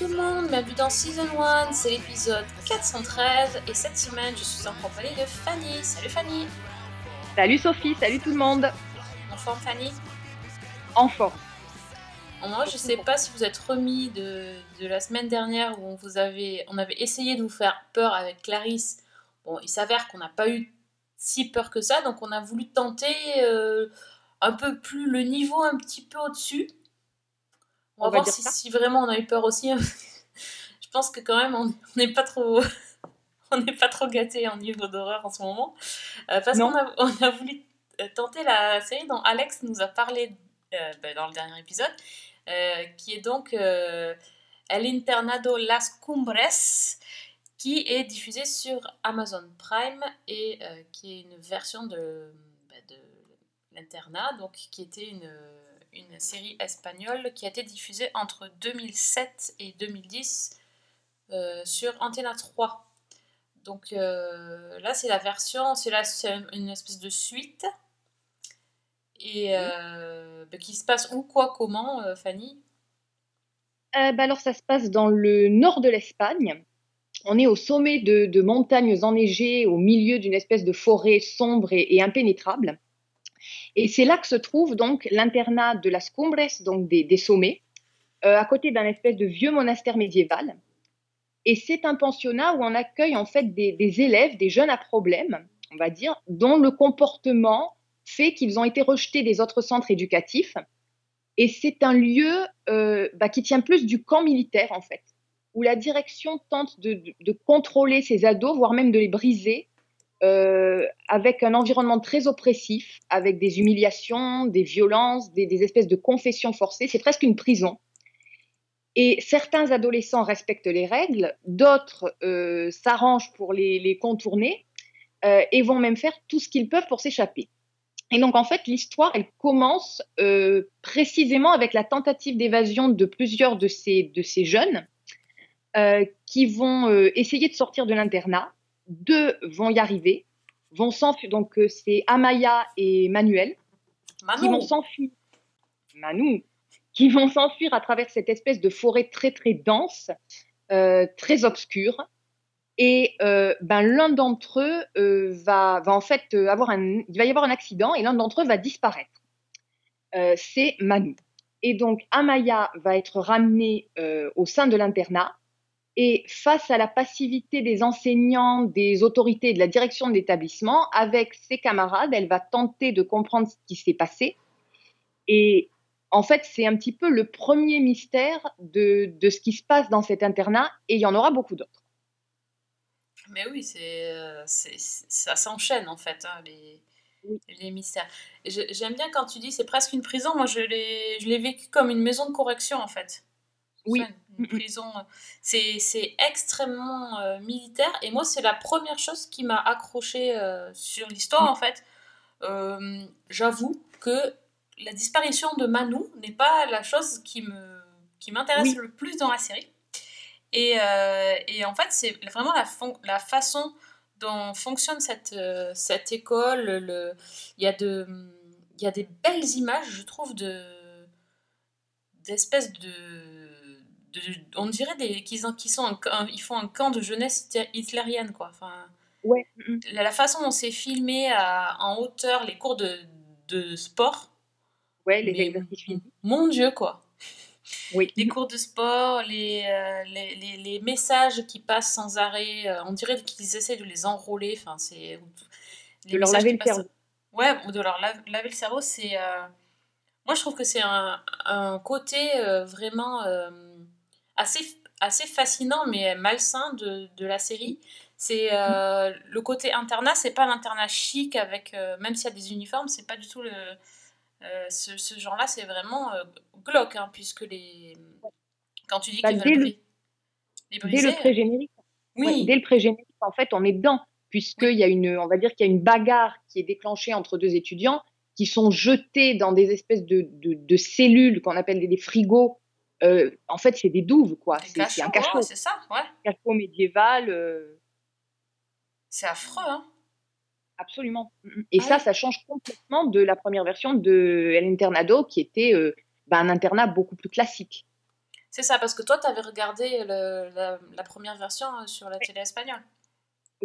tout le monde, bienvenue dans Season 1, c'est l'épisode 413 et cette semaine je suis en compagnie de Fanny. Salut Fanny Salut Sophie, salut tout le monde. En forme Fanny? En forme. Moi je sais pas si vous êtes remis de, de la semaine dernière où on, vous avait, on avait essayé de vous faire peur avec Clarisse. Bon, il s'avère qu'on n'a pas eu si peur que ça, donc on a voulu tenter euh, un peu plus le niveau un petit peu au-dessus. On va, On va voir si, vraiment on a eu peur aussi. Je pense que quand même on n'est pas trop, on n'est pas trop gâté en niveau d'horreur en ce moment, Euh, parce qu'on a, on a voulu euh, tenter la série dont Alex nous a parlé euh, ben, dans le dernier épisode, euh, qui est donc El Internado Las Cumbres, qui est diffusée sur Amazon Prime et qui est une version de, ben, de l'internat, donc qui était une, une série espagnole qui a été diffusée entre 2007 et 2010 euh, sur Antena 3. Donc euh, là, c'est la version, c'est là, une espèce de suite. Et euh, ben, qui se passe où, quoi, comment, Fanny? Bah alors ça se passe dans le nord de l'Espagne. On est au sommet de, de montagnes enneigées, au milieu d'une espèce de forêt sombre et, et impénétrable. Et c'est là que se trouve donc l'internat de las Cumbres, donc des, sommets, euh, à côté d'un espèce de vieux monastère médiéval. Et c'est un pensionnat où on accueille en fait des, élèves, des jeunes à problème, on va dire, dont le comportement fait qu'ils ont été rejetés des autres centres éducatifs. Et c'est un lieu euh, bah, qui tient plus du camp militaire, en fait, où la direction tente de contrôler ces ados, voire même de les briser, euh, avec un environnement très oppressif, avec des humiliations, des violences, des, espèces de confessions forcées. C'est presque une prison. Et certains adolescents respectent les règles, d'autres euh, s'arrangent pour les, contourner euh, et vont même faire tout ce qu'ils peuvent pour s'échapper. Et donc, en fait, l'histoire, elle commence euh, précisément avec la tentative d'évasion de plusieurs de ces, jeunes qui vont essayer de sortir de l'internat. Deux vont y arriver, vont s'enfuir. Donc, euh, c'est Amaya et Manuel qui vont s'enfuir. Manu, qui vont s'enfuir à travers cette espèce de forêt très très dense, euh, très obscure. Et euh, ben, l'un d'entre eux euh, va, va en fait avoir un, il va y avoir un accident et l'un d'entre eux va disparaître. C'est Manu. Et donc Amaya va être ramenée au sein de l'internat. Et face à la passivité des enseignants, des autorités et de la direction de l'établissement, avec ses camarades, elle va tenter de comprendre ce qui s'est passé. Et en fait, c'est un petit peu le premier mystère de, de ce qui se passe dans cet internat, et il y en aura beaucoup d'autres. Mais oui, c'est, euh, ça s'enchaîne en fait, hein, les, Oui. les mystères. J'aime bien quand tu dis c'est presque une prison, moi je l'ai, je l'ai vécu comme une maison de correction en fait. Oui. Une, prison, euh, c'est, extrêmement euh, militaire et moi c'est la première chose qui m'a accroché euh, sur l'histoire Mm. en fait. Euh, j'avoue que la disparition de Manu n'est pas la chose qui, me, qui m'intéresse Oui. le plus dans la série. Et, et en fait, c'est vraiment la, la façon dont fonctionne cette, cette école. Le, il, y a de, il y a des belles images, je trouve, de, d'espèces de, de. On dirait des, qu'ils, qu'ils sont un, un- ils font un camp de jeunesse hit- hitlérienne, quoi. Enfin, Ouais. la, la façon dont c'est filmé à- en hauteur, les cours de, de sport. Ouais, les mais exercices physiques. Mon Dieu, quoi Oui. les cours de sport, les, euh, les, les, les messages qui passent sans arrêt, euh, on dirait qu'ils essaient de les enrôler, enfin c'est... les De leur laver le passent- cerveau. Ouais, ou de leur lave- laver le cerveau, c'est... euh, Moi je trouve que c'est un, un côté vraiment assez, assez fascinant mais malsain de, de la série. C'est euh, le côté internat, c'est pas l'internat chic avec, euh, même s'il y a des uniformes, c'est pas du tout le... euh, ce, ce genre-là, c'est vraiment glauque, hein, puisque les... Quand tu dis Bah, qu'ils dès le- Dès le pré-générique. oui, Ouais, dès le pré-générique, en fait, on est dedans, puisqu'il y a une, on va dire qu'il y a une bagarre qui est déclenchée entre deux étudiants qui sont jetés dans des espèces de, de, de cellules qu'on appelle des, des frigos. Euh, en fait, c'est des douves, quoi. C'est un cachot, ouais, c'est ça, ouais. cachot médiéval. euh, C'est affreux, hein Absolument. Et Ah ça, oui. ça change complètement de la première version de El Internado, qui était euh, bah, un internat beaucoup plus classique. C'est ça, parce que toi, tu avais regardé le- la, la première version euh, sur la télé espagnole.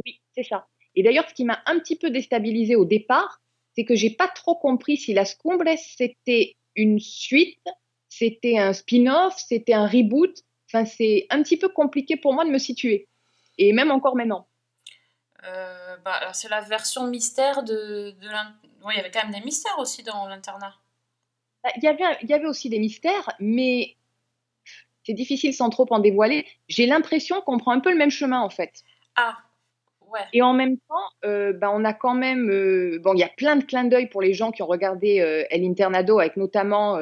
Oui, c'est ça. Et d'ailleurs, ce qui m'a un petit peu déstabilisée au départ, c'est que j'ai pas trop compris si Las Cumbres c'était une suite, c'était un spin-off, c'était un reboot. Enfin, c'est un petit peu compliqué pour moi de me situer. Et même encore maintenant. Euh, bah, alors, c'est la version mystère de, de l'in- Ouais, il y avait quand même des mystères aussi dans l'internat. Bah, Il y avait, il y avait aussi des mystères, mais c'est difficile sans trop en dévoiler. J'ai l'impression qu'on prend un peu le même chemin en fait. Ah, ouais. Et en même temps, euh, bah, on a quand même. euh, bon, il y a plein de clins d'œil pour les gens qui ont regardé euh, El Internado, avec notamment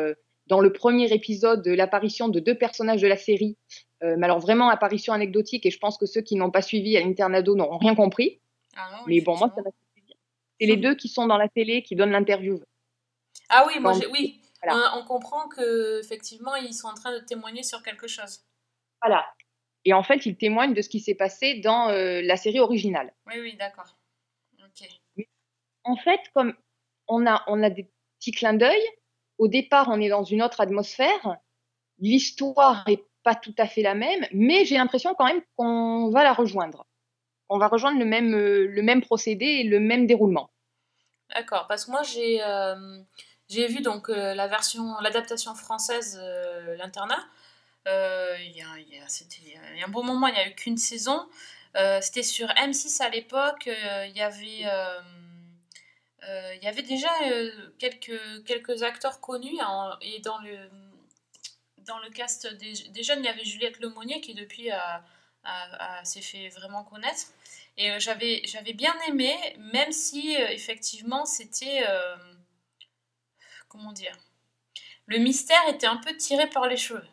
dans le premier épisode l'apparition de deux personnages de la série. Euh, mais alors vraiment apparition anecdotique, et je pense que ceux qui n'ont pas suivi El Internado n'auront rien compris. Ah, non, Mais bon, moi, ça m'a. C'est les deux qui sont dans la télé qui donnent l'interview. Ah oui, moi, oui. Voilà. On, on comprend que effectivement ils sont en train de témoigner sur quelque chose. Voilà. Et en fait, ils témoignent de ce qui s'est passé dans euh, la série originale. Oui, oui, d'accord. Ok. En fait, comme on a, on a des petits clins d'œil, au départ, on est dans une autre atmosphère. L'histoire est pas tout à fait la même, mais j'ai l'impression quand même qu'on va la rejoindre. On va rejoindre le même, le même procédé et le même déroulement. D'accord, parce que moi j'ai euh, j'ai vu donc euh, la version, l'adaptation française, euh, l'internat. Il y, y y a un bon moment, il n'y a eu qu'une saison. C'était sur M6 à l'époque. Il y avait il y avait déjà euh, quelques, quelques acteurs connus hein, et dans le dans le cast des, des jeunes, il y avait Juliette Lemonnier qui depuis a, a- a- s'est fait vraiment connaître. Et euh, j'avais, j'avais bien aimé, même si euh, effectivement c'était. euh, comment dire Le mystère était un peu tiré par les cheveux.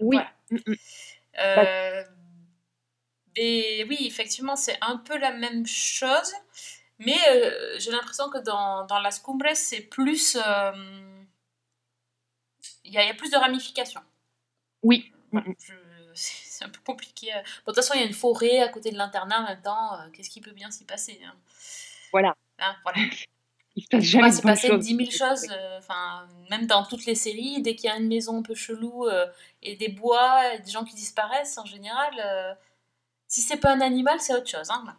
Oui, Voilà. Mm, mm. Euh, et oui, effectivement, c'est un peu la même chose. Mais euh, j'ai l'impression que dans, dans Las Cumbres, c'est plus. euh, Il y, a- il y a plus de ramifications. oui. Voilà, c'est un peu compliqué. euh. Bon, de toute façon, il y a une forêt à côté de l'internat en même temps. euh, Qu'est-ce qui peut bien s'y passer hein Voilà. Hein, voilà. Il se passe Il jamais bonnes passer choses. 10 000 choses. Enfin, même dans toutes les séries, dès qu'il y a une maison un peu chelou et des bois, et des gens qui disparaissent, en général, si c'est pas un animal, c'est autre chose. Hein, voilà.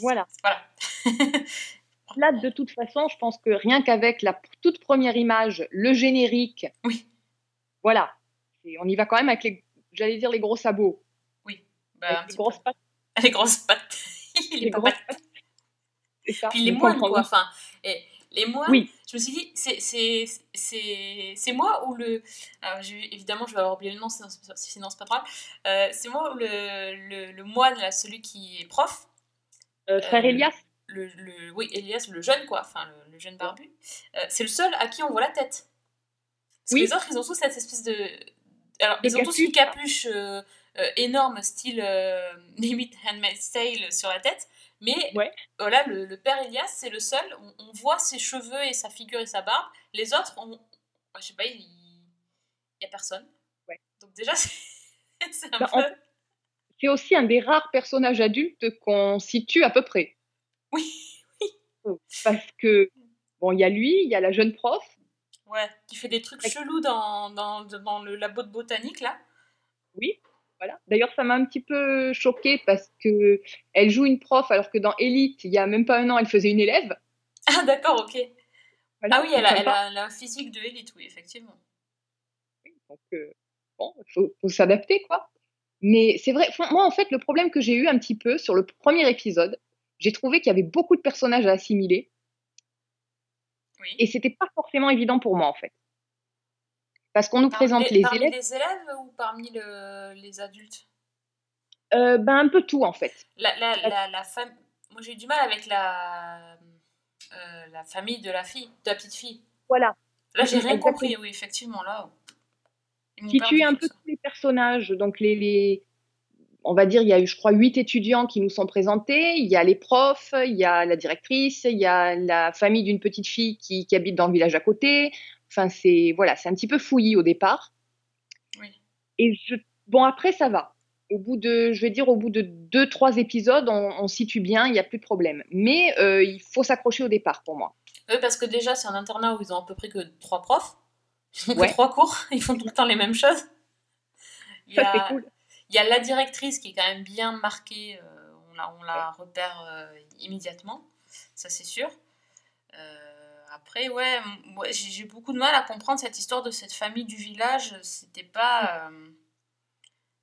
Voilà. voilà. Là, de toute façon, je pense que rien qu'avec la toute première image, le générique, Oui. voilà, Et on y va quand même avec les, j'allais dire les gros sabots, Oui. Bah, les grosses peu. pattes, Les grosses pattes. les grosses pattes. Ça. Puis les moines, quoi. Enfin, et les moines, Oui. je me suis dit, c'est- moi ou le. Alors, évidemment, je vais avoir oublié le nom, sinon c'est sinon c'est pas grave. Euh, c'est moi ou le, le, le moine, là, celui qui est prof. Euh, frère Euh, Elias, Le, le- oui, Elias, le jeune, quoi. Enfin, le, le jeune barbu. Euh, c'est le seul à qui on voit la tête. Parce Oui. que les autres, ils ont tous cette espèce de. Alors, ils ont tous une capuche. euh, euh, énorme, style euh, limite Handmaid's Tale sur la tête. Mais Ouais. voilà, le, le père Elias, c'est le seul. On, on voit ses cheveux et sa figure et sa barbe. Les autres, on, je sais pas, il n'y a personne. Ouais. Donc déjà, c'est c'est un Bah, peu... c'est aussi un des rares personnages adultes qu'on situe à peu près. Oui, Parce que, bon, il y a lui, il y a la jeune prof, ouais, qui fait des trucs chelous dans, dans, dans le labo de botanique, là. oui, voilà. D'ailleurs, ça m'a un petit peu choquée parce que elle joue une prof alors que dans Elite, il y a même pas un an, elle faisait une élève. Ah, d'accord, ok. Voilà, Ah oui, elle a, elle, a, elle a un physique de élite, oui, effectivement. Donc, euh, bon, il faut, faut s'adapter, quoi. Mais c'est vrai, moi, en fait, le problème que j'ai eu un petit peu sur le premier épisode, j'ai trouvé qu'il y avait beaucoup de personnages à assimiler Oui. et c'était pas forcément évident pour moi, en fait. Parce qu'on nous Parmi présente les, les parmi élèves, les élèves ou parmi le- les adultes? Euh, ben, un peu tout, en fait. la, la, la, la fam- Moi, j'ai eu du mal avec la, euh, la famille de la fille, de la petite fille. Voilà. Là, j'ai rien compris, oui, effectivement, là. Ils m'ont Si perdu tu es un peu tous les personnages, donc les, les- on va dire, il y a eu, je crois, huit étudiants qui nous sont présentés. Il y a les profs, il y a la directrice, il y a la famille d'une petite fille qui, qui habite dans le village à côté. Enfin, c'est voilà, c'est un petit peu fouillis au départ. Oui. Et je, bon, après, ça va. au bout de, je vais dire, au bout de deux, trois épisodes, on, on situe bien, il n'y a plus de problème. Mais euh, il faut s'accrocher au départ pour moi. Oui, parce que déjà, c'est un internat où ils ont à peu près que trois profs. Que Ouais. trois cours. Ils font tout le temps les mêmes choses. Il y Ça, a, cool. il y a la directrice qui est quand même bien marquée. euh, on, la, on la repère euh, immédiatement. Ça, c'est sûr. Euh, après, ouais, j'ai j'ai beaucoup de mal à comprendre cette histoire de cette famille du village. C'était pas. euh,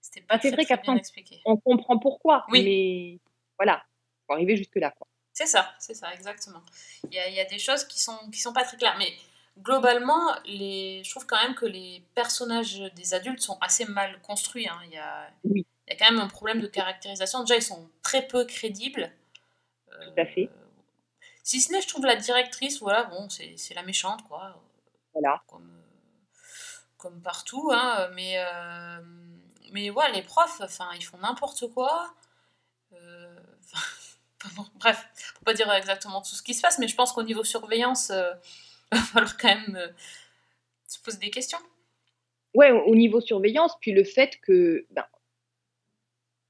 C'était pas très, vrai très bien expliqué. On comprend pourquoi, Oui. mais voilà, faut arriver jusque-là. C'est ça, c'est ça, exactement. Il y a, il y a des choses qui sont, qui sont pas très claires. Mais globalement, les, je trouve quand même que les personnages des adultes sont assez mal construits. hein. Il, y a, Oui. il y a quand même un problème de caractérisation. Déjà, ils sont très peu crédibles. Euh, Tout à fait. si ce n'est, je trouve la directrice, voilà, bon, c'est la méchante, quoi. Voilà. Comme, comme partout, hein. Mais, euh, mais ouais, les profs, enfin, ils font n'importe quoi. Euh, enfin, bon, bref, faut pas dire exactement tout ce qui se passe, mais je pense qu'au niveau surveillance, euh, il va falloir quand même euh, se poser des questions. Ouais, au au niveau surveillance, puis le fait que ben,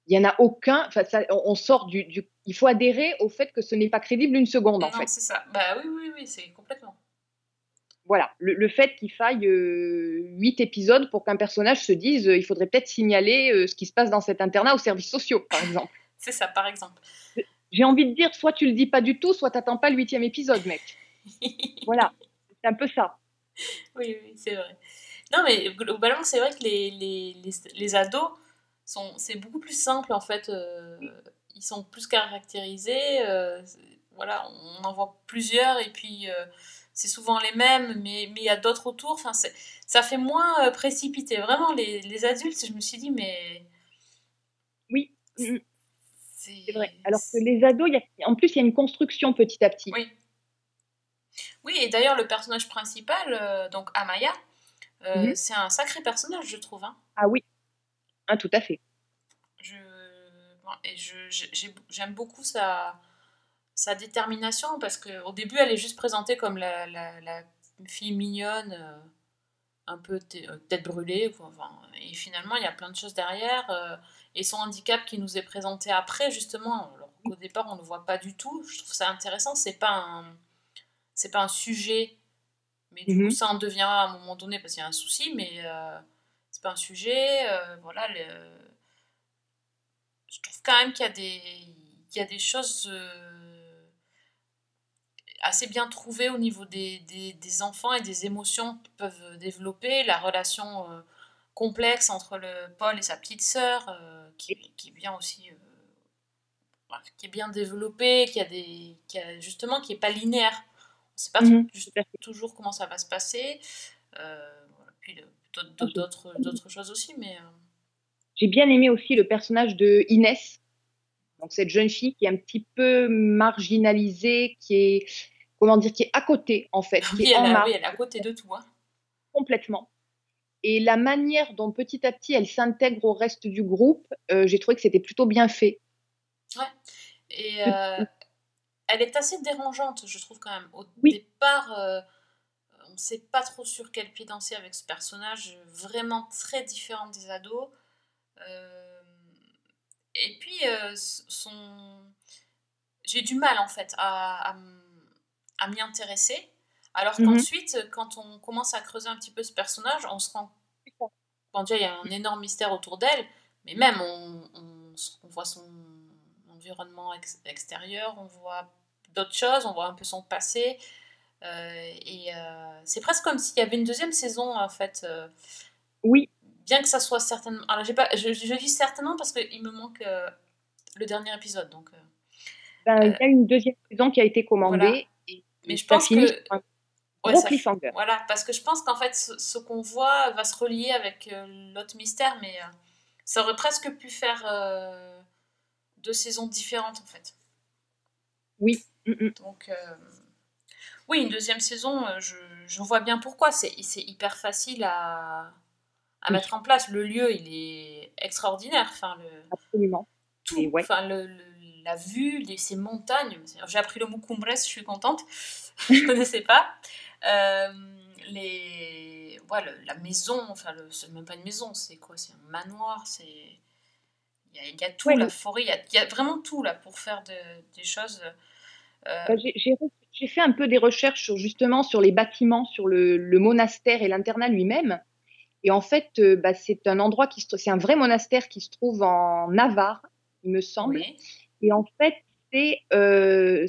il y en a aucun, ça, on sort du, du- il faut adhérer au fait que ce n'est pas crédible une seconde en non, fait. c'est ça. Bah oui, oui, oui, c'est complètement. Voilà, le, le fait qu'il faille euh, huit épisodes pour qu'un personnage se dise, euh, il faudrait peut-être signaler euh, ce qui se passe dans cet internat aux services sociaux, par exemple. C'est ça, par exemple. J'ai envie de dire, soit tu le dis pas du tout, soit t'attends pas le huitième épisode, mec. Voilà, c'est un peu ça. Oui, oui, c'est vrai. Non, mais globalement, c'est vrai que les, les, les, les ados, sont, c'est beaucoup plus simple en fait. euh, ils sont plus caractérisés. euh, voilà, on en voit plusieurs et puis euh, c'est souvent les mêmes, mais mais il y a d'autres autour. Enfin, c'est- ça fait moins précipité. Vraiment, les, les adultes, je me suis dit, mais. Oui, C'est c'est vrai. Alors que les ados, il y a- en plus, il y a une construction petit à petit. Oui. Oui, et d'ailleurs, le personnage principal, euh, donc Amaya, euh, Mhm. c'est un sacré personnage, je trouve. hein. Ah oui, Ah, tout à fait. Je, bon, et j'aime beaucoup sa, sa détermination parce qu'au début, elle est juste présentée comme la, la, la fille mignonne, euh, un peu tête brûlée. quoi. Enfin, et finalement, il y a plein de choses derrière. et son handicap qui nous est présenté après, justement, alors qu'au départ, on ne le voit pas du tout. Je trouve ça intéressant. C'est pas un, c'est pas un sujet. Mais du Mhm. coup, ça en devient à un moment donné parce qu'il y a un souci, mais euh, c'est pas un sujet. euh, voilà, le- je trouve quand même qu'il y a des, il y a des choses euh, assez bien trouvées au niveau des, des, des enfants et des émotions qu'ils peuvent développer, la relation euh, complexe entre le Paul et sa petite sœur, qui, qui est bien aussi, qui est bien développée, qui a des, qui a, justement qui est pas linéaire. On sait pas à fait. toujours comment ça va se passer. Euh. Puis d'autres- choses aussi, mais euh, J'ai bien aimé aussi le personnage de Inès, donc cette jeune fille qui est un petit peu marginalisée, qui est comment dire, qui est à côté en fait, qui oui, est elle, en a- marge oui, elle est à côté de tout. hein. complètement. Et la manière dont petit à petit elle s'intègre au reste du groupe, euh, j'ai trouvé que c'était plutôt bien fait. Et euh, elle est assez dérangeante, je trouve quand même. Au Oui. départ, euh, on ne sait pas trop sur quel pied danser avec ce personnage, vraiment très différent des ados. Euh, et puis, euh, son... j'ai du mal en fait à, à m'y intéresser. Alors Mhm. qu'ensuite, quand on commence à creuser un petit peu ce personnage, on se rend ça. Bon, déjà, il y a un énorme mystère autour d'elle, mais même on, on voit son environnement ex- extérieur, on voit d'autres choses, on voit un peu son passé. euh, et euh, c'est presque comme s'il y avait une deuxième saison, en fait. euh, Oui, bien que ça soit certainement. Alors, j'ai pas, je, je dis certainement parce qu'il me manque le dernier épisode. Donc, ben, il y a une deuxième saison qui a été commandée. Voilà. Et, Mais je pense que- un gros cliffhanger. Voilà, parce que je pense qu'en fait, ce, ce qu'on voit va se relier avec l'autre mystère, mais ça aurait presque pu faire euh, deux saisons différentes, en fait. Oui. mm, mm. Donc, euh, oui, une deuxième saison, euh, je, je vois bien pourquoi. C'est hyper facile à, à Oui. mettre en place. Le lieu, il est extraordinaire. Enfin, le, Absolument. tout, Et ouais. enfin, le, le- la vue, les, ces montagnes. J'ai appris le mot cumbres, je suis contente. je ne connaissais pas. Euh, les, ouais, la maison, enfin, le- c'est même pas une maison, c'est quoi? C'est un manoir, c'est Il y a, il y a tout, Ouais, la forêt, il y a, il y a vraiment tout là pour faire de- des choses. euh, Bah, j'ai- fait un peu des recherches sur, justement sur les bâtiments, sur le, le monastère et l'internat lui-même. Et en fait, euh, bah, c'est un endroit qui c'est un vrai monastère qui se trouve en Navarre, il me semble. oui. Et en fait, c'est euh,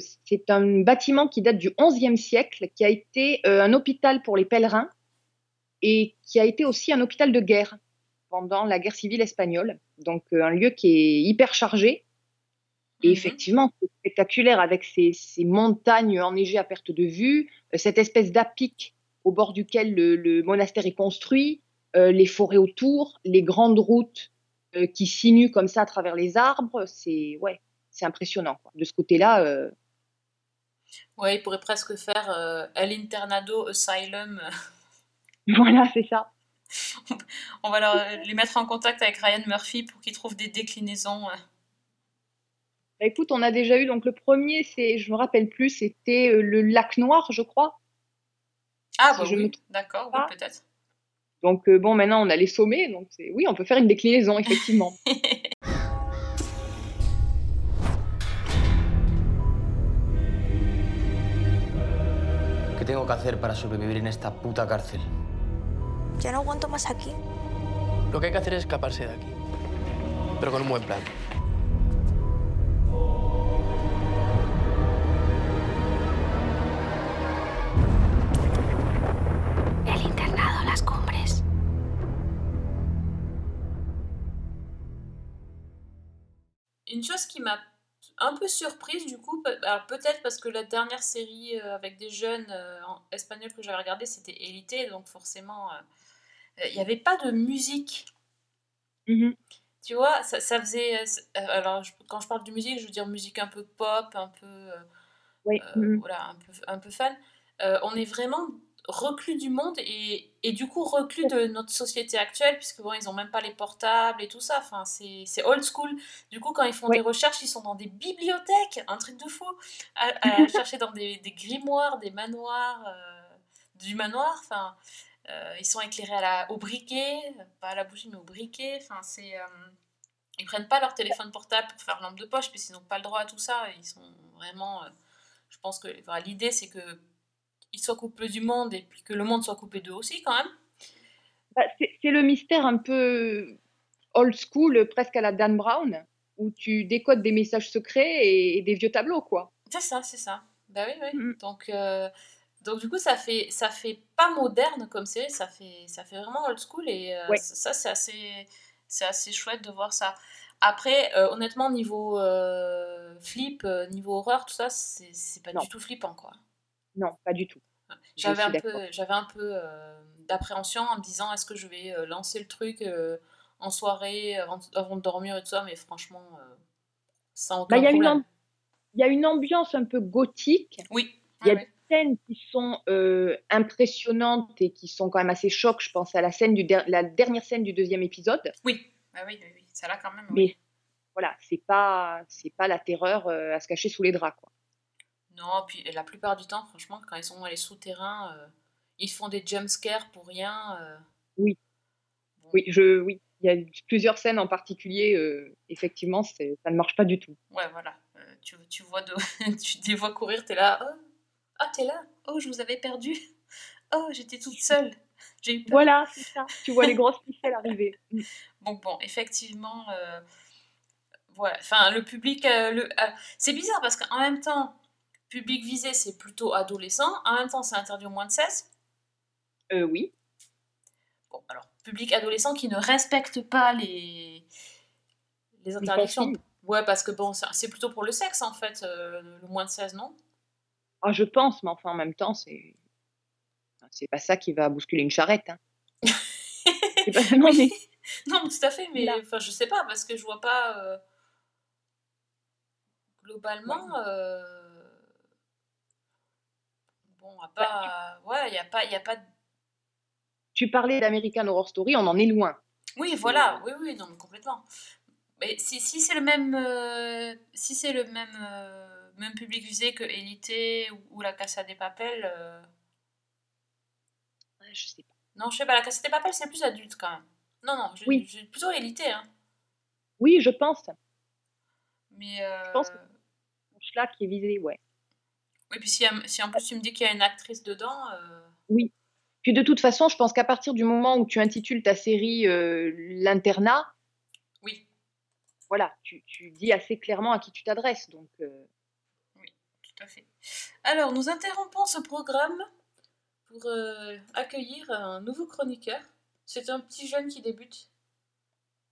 un bâtiment qui date du XIe siècle, qui a été euh, un hôpital pour les pèlerins et qui a été aussi un hôpital de guerre pendant la guerre civile espagnole. Donc euh, un lieu qui est hyper chargé. Et Mhm. effectivement, c'est spectaculaire avec ces, ces montagnes enneigées à perte de vue, euh, cette espèce d'apic au bord duquel le, le monastère est construit, euh, les forêts autour, les grandes routes euh, qui sinuent comme ça à travers les arbres. C'est ouais, c'est impressionnant. quoi. De ce côté-là, Ouais, il pourrait presque faire El Internado Asylum. voilà, c'est ça. On va leur- les mettre en contact avec Ryan Murphy pour qu'il trouve des déclinaisons. euh. Bah, écoute, on a déjà eu donc le premier, c'est, je me rappelle plus, c'était euh, le lac Noir, je crois. Ah, Si bah je me oui, trompe d'accord, oui, peut-être. Donc euh, bon, maintenant on a les sommets, donc c'est oui, on peut faire une déclinaison effectivement. ¿Qué tengo que hacer para sobrevivir en esta puta cárcel? Ya no aguanto más aquí. Lo que hay que hacer es escaparse de aquí. Pero con un buen plan. El internado, las cumbres. Une chose qui m'a un peu surprise du coup, alors peut-être parce que la dernière série euh, avec des jeunes euh, en espagnol que j'avais regardé c'était Élité, donc forcément euh, il n'y avait pas de musique. Mhm. Tu vois, ça, ça faisait. euh, euh, alors je- quand je parle de musique, je veux dire musique un peu pop, un peu. euh, Oui. mhm. voilà, un peu, un peu fan. On est vraiment reclus du monde et, et du coup reclus de notre société actuelle, puisque bon, ils ont même pas les portables et tout ça. Enfin, c'est old school. Du coup, quand ils font Oui. des recherches, ils sont dans des bibliothèques, un truc de fou, à, à chercher dans des, des grimoires, des manoirs, euh, du manoir. Enfin, ils sont éclairés à la, au briquet, pas à la bougie, mais au briquet. Enfin, c'est. euh, ils prennent pas leur téléphone portable pour faire lampe de poche, puisqu'ils n'ont pas le droit à tout ça. Ils sont vraiment. euh, je pense que enfin, l'idée, c'est que ils soient coupés du monde et puis que le monde soit coupé d'eux aussi, quand même. Bah, c'est le mystère un peu old school, presque à la Dan Brown, où tu décodes des messages secrets et, et des vieux tableaux, quoi. C'est ça, c'est ça. Bah oui, oui. Mhm. Donc, euh, donc du coup, ça fait, ça fait pas moderne comme série, ça fait, ça fait vraiment old school et euh, Ouais. ça, c'est assez, c'est assez chouette de voir ça. Après, euh, honnêtement, niveau euh, flip, niveau horreur, tout ça, c'est c'est pas Non. du tout flippant, quoi. Non, pas du tout. J'avais un peu, j'avais un peu d'appréhension en me disant est-ce que je vais lancer le truc en soirée avant, avant de dormir et tout ça, mais franchement, sans aucun Bah, il y a une problème. il y a une ambiance un peu gothique. Oui. Il y a ouais, des scènes qui sont euh, impressionnantes et qui sont quand même assez chocs. Je pense à la scène du der- la dernière scène du deuxième épisode. Oui, ah oui, oui, oui, ça là quand même. oui. Mais voilà, c'est pas c'est pas la terreur euh, à se cacher sous les draps, quoi. Non, puis la plupart du temps, franchement, quand ils sont dans les souterrains, euh, ils font des jumpscares pour rien. Oui. Bon, Oui, je oui, il y a plusieurs scènes en particulier. effectivement, ça ne marche pas du tout. Ouais, voilà. Tu, tu vois de, tu les vois courir, t'es là. Oh, ah, t'es là. Oh, je vous avais perdu. Oh, j'étais toute seule. J'ai eu peur. Voilà, c'est ça. Tu vois les grosses ficelles arriver. Bon, bon, effectivement, euh, voilà. Enfin, le public, euh, le, euh, c'est bizarre parce qu'en même temps, public visé, c'est plutôt adolescent. En même temps, c'est interdit aux moins de 16. Euh, oui. Bon, alors, public adolescent qui ne respecte pas les, les interdictions. Ouais, parce que bon, c'est plutôt pour le sexe en fait, le moins de 16, non? Ah, je pense, mais enfin en même temps, c'est c'est pas ça qui va bousculer une charrette. Hein. Pas- non, mais Non, mais tout à fait, mais Là. enfin, je sais pas, parce que je vois pas. euh, globalement. euh, bon, à pas. Ouais, il n'y a pas. Y a pas tu parlais d'American Horror Story, on en est loin. Oui, voilà, oui, oui, non, mais complètement. Mais si, si c'est le même. euh, si c'est le même. Euh, même public visé que Élité ou, ou La Casa des Papels. euh, Ouais, Je sais pas. Non, je sais pas, La Casa des Papels, c'est plus adulte quand même. Non, non, je, Oui. je- plutôt Élité, hein. Oui, je pense. Mais euh, Je pense que- Là qui est visé, ouais. oui, puis si, si en plus tu me dis qu'il y a une actrice dedans, euh, Puis de toute façon, je pense qu'à partir du moment où tu intitules ta série euh, L'internat, oui, voilà, tu, tu dis assez clairement à qui tu t'adresses. Donc, euh, tout à fait. Alors, nous interrompons ce programme pour euh, accueillir un nouveau chroniqueur. C'est un petit jeune qui débute.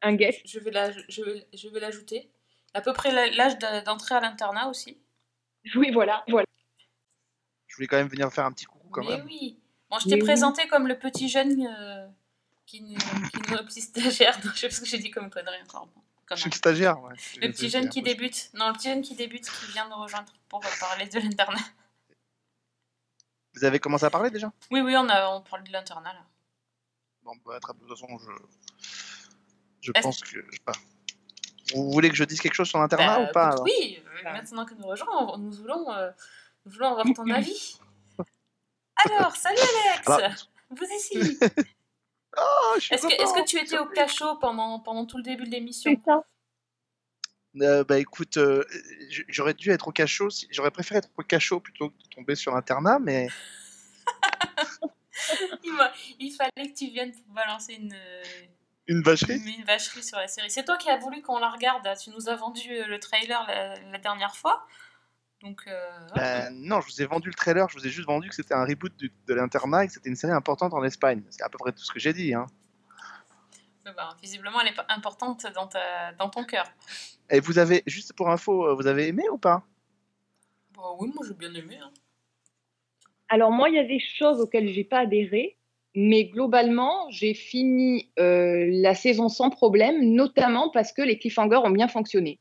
un guest. Je vais la- je vais, je vais l'ajouter. À peu près l'âge de- d'entrée à l'internat aussi. Oui, voilà, voilà. Je voulais quand même venir faire un petit coucou quand Mais même. oui. Bon, je Mais t'ai oui. présenté comme le petit jeune euh, qui, ne- qui nous petit stagiaire. Non, je sais pas ce que j'ai dit comme connerie encore. Je suis le stagiaire. ouais. Le petit jeune qui débute. Non, le petit jeune qui débute qui vient nous rejoindre pour parler de l'internat. Vous avez commencé à parler déjà? Oui, oui, on, a, on parle de l'internat là. Bon, bah, très- de toute façon, je, je pense que. je sais pas. Vous voulez que je dise quelque chose sur l'internat Bah, ou pas alors? Oui, euh, Bah. maintenant que nous rejoignons, nous voulons, euh, nous voulons avoir ton avis. Alors, salut Alex Alors- Vous ici Oh, suis Est-ce que, est-ce content, que tu étais au cachot pendant, pendant tout le début de l'émission. Euh, Bah écoute, euh, j'aurais dû être au cachot. si- J'aurais préféré être au cachot plutôt que de tomber sur l'internat, mais il, fallait que tu viennes pour balancer une, euh, une vacherie? une, une vacherie sur la série. C'est toi qui as voulu qu'on la regarde. Tu nous as vendu euh, le trailer la, la dernière fois. Donc, euh, Bah, non, je vous ai vendu le trailer, je vous ai juste vendu que c'était un reboot du- de l'internat et que c'était une série importante en Espagne. C'est à peu près tout ce que j'ai dit. Hein. euh, bah, visiblement, elle est pas importante dans, ta, dans ton cœur. Et vous avez, juste pour info, euh, vous avez aimé ou pas? Bah oui, moi j'ai bien aimé. hein. Alors moi, il y a des choses auxquelles j'ai pas adhéré, mais globalement, j'ai fini euh, la saison sans problème, notamment parce que les cliffhangers ont bien fonctionné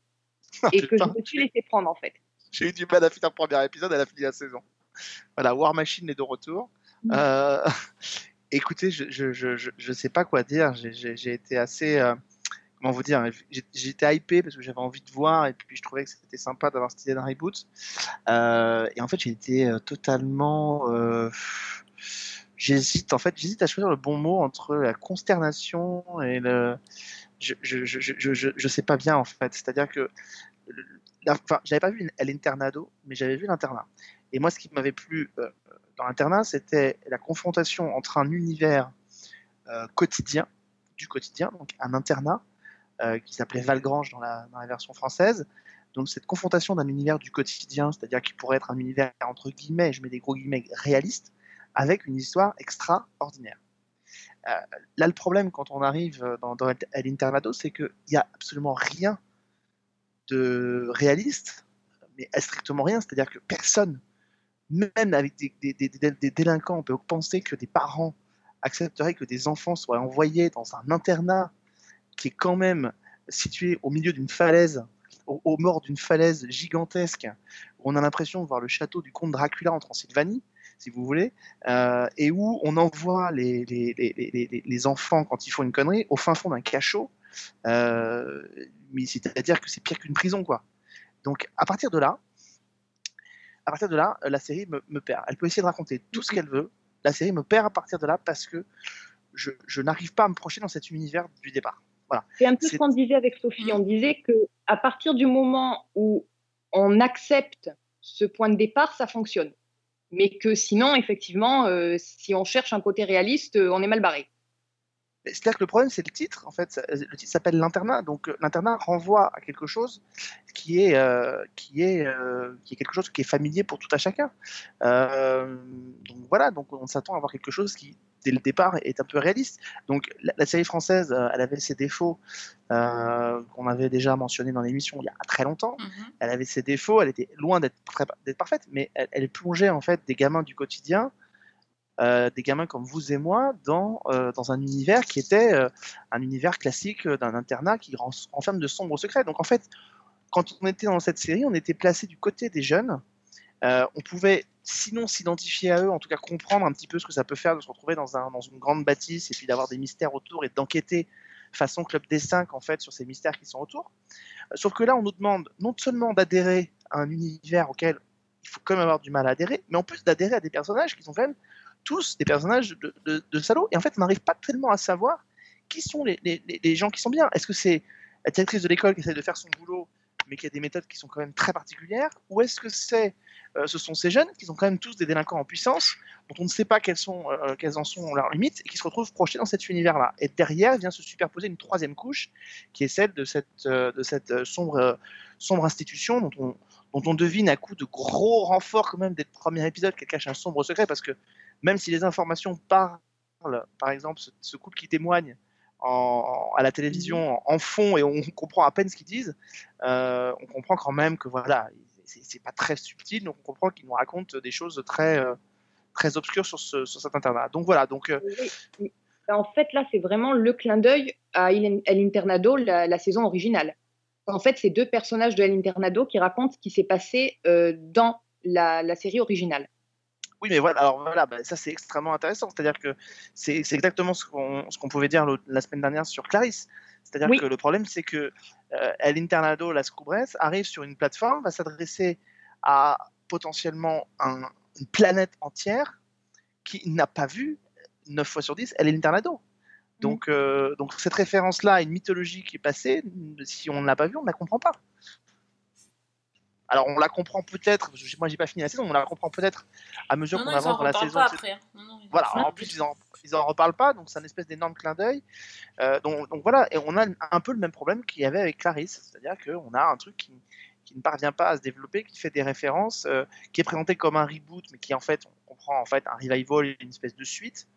et que je me suis laissé prendre en fait. J'ai eu du mal à finir le premier épisode, elle a fini la saison. Voilà, War Machine est de retour. Mm. Euh, écoutez, je, je, je, je, je sais pas quoi dire. J'ai- été assez. euh, comment vous dire J'étais hypé parce que j'avais envie de voir et puis je trouvais que c'était sympa d'avoir cette idée d'un reboot. Euh, et en fait, j'ai été euh, totalement. euh, J'hésite, en fait, j'hésite à choisir le bon mot entre la consternation et le. Je, je, je, je, je, je sais pas bien en fait. C'est-à-dire que enfin, j'avais pas vu l'internado, mais j'avais vu l'internat. Et moi, ce qui m'avait plu euh, dans l'internat, c'était la confrontation entre un univers euh, quotidien, du quotidien, donc un internat, euh, qui s'appelait Valgrange dans la, version française. Donc cette confrontation d'un univers du quotidien, c'est-à-dire qui pourrait être un univers entre guillemets, je mets des gros guillemets, réaliste, avec une histoire extraordinaire. Euh, là, le problème quand on arrive dans, dans El Internado, c'est qu'il n'y a absolument rien de réaliste, mais strictement rien. C'est-à-dire que personne, même avec des, des, des, des- délinquants, peut penser que des parents accepteraient que des enfants soient envoyés dans un internat qui est quand même situé au milieu d'une falaise, au, au bord d'une falaise gigantesque, où on a l'impression de voir le château du comte Dracula en Transylvanie, si vous voulez, euh, et où on envoie les, les, les, les- les enfants quand ils font une connerie au fin fond d'un cachot. Euh, mais c'est-à-dire que c'est pire qu'une prison, quoi. Donc, à partir de là, à partir de là, euh, la série me, me perd. Elle peut essayer de raconter tout ce qu'elle veut. La série me perd à partir de là parce que je, je n'arrive pas à me projeter dans cet univers du départ. C'est un peu ce qu'on disait avec Sophie. Mm. On disait que à partir du moment où on accepte ce point de départ, ça fonctionne. Mais que sinon, effectivement, euh, si on cherche un côté réaliste, on est mal barré. C'est-à-dire que le problème, c'est le titre. En fait, le titre s'appelle l'internat. Donc, euh, l'internat renvoie à quelque chose qui est, euh, qui est, euh, qui est quelque chose qui est familier pour tout à chacun. Euh, donc voilà. Donc, on s'attend à avoir quelque chose qui, dès le départ, est un peu réaliste. Donc, la, la série française, elle avait ses défauts qu'on avait déjà mentionnés dans l'émission il y a très longtemps. Mhm. Elle avait ses défauts. Elle était loin d'être très- d'être parfaite, mais elle, elle plongeait en fait des gamins du quotidien euh, des gamins comme vous et moi dans, euh, dans un univers qui était euh, un univers classique d'un internat qui ren- renferme de sombres secrets. Donc en fait, quand on était dans cette série, on était placé du côté des jeunes. On pouvait, sinon s'identifier à eux, en tout cas comprendre un petit peu ce que ça peut faire de se retrouver dans, un, dans une grande bâtisse et puis d'avoir des mystères autour et d'enquêter façon Club des 5 en fait sur ces mystères qui sont autour. Sauf que là, on nous demande non seulement d'adhérer à un univers auquel il faut quand même avoir du mal à adhérer, mais en plus d'adhérer à des personnages qui sont quand même tous des personnages de, salauds. Et en fait, on n'arrive pas tellement à savoir qui sont les, les, les- gens qui sont bien. Est-ce que c'est la directrice de l'école qui essaie de faire son boulot, mais qui a des méthodes qui sont quand même très particulières? Ou est-ce que c'est, euh, ce sont ces jeunes qui sont quand même tous des délinquants en puissance, dont on ne sait pas quelles, sont, euh, quelles en sont leurs limites, et qui se retrouvent projetés dans cet univers-là Et derrière vient se superposer une troisième couche, qui est celle de cette, euh, de cette sombre, sombre institution dont on, dont on devine à coup de gros renforts quand même des premiers épisodes qu'elle cache un sombre secret, parce que même si les informations parlent, par exemple, ce, ce couple qui témoigne en- à la télévision en, en fond et on comprend à peine ce qu'ils disent, euh, on comprend quand même que voilà, c'est pas très subtil, donc on comprend qu'ils nous racontent des choses très, euh, très obscures sur, ce, sur cet internat. Donc voilà, donc euh, Oui, oui. En fait, là, c'est vraiment le clin d'œil à Il- El Internado, la, la saison originale. En fait, c'est deux personnages de El Internado qui racontent ce qui s'est passé dans la, la série originale. Oui, mais voilà, alors voilà, bah, ça c'est extrêmement intéressant. C'est-à-dire que c'est exactement ce qu'on qu'on pouvait dire la semaine dernière sur Clarisse. C'est-à-dire Oui. que le problème, c'est que euh, El Internado Las Cubres arrive sur une plateforme, va s'adresser à potentiellement un- une planète entière qui n'a pas vu 9 fois sur 10 El Internado. Donc, euh, donc cette référence-là à une mythologie qui est passée, si on ne l'a pas vue, on ne la comprend pas. Alors on la comprend peut-être, moi j'ai pas fini la saison, on la comprend peut-être à mesure qu'on avance dans la saison. hein. Non, Voilà, en plus ils en, ils en reparlent pas, donc c'est un espèce d'énorme clin d'œil. Euh, donc, donc voilà, et on a un peu le même problème qu'il y avait avec Clarisse, c'est-à-dire qu'on a un truc qui, qui ne parvient pas à se développer, qui fait des références, euh, qui est présenté comme un reboot, mais qui en fait, on comprend en fait un revival, une espèce de suite.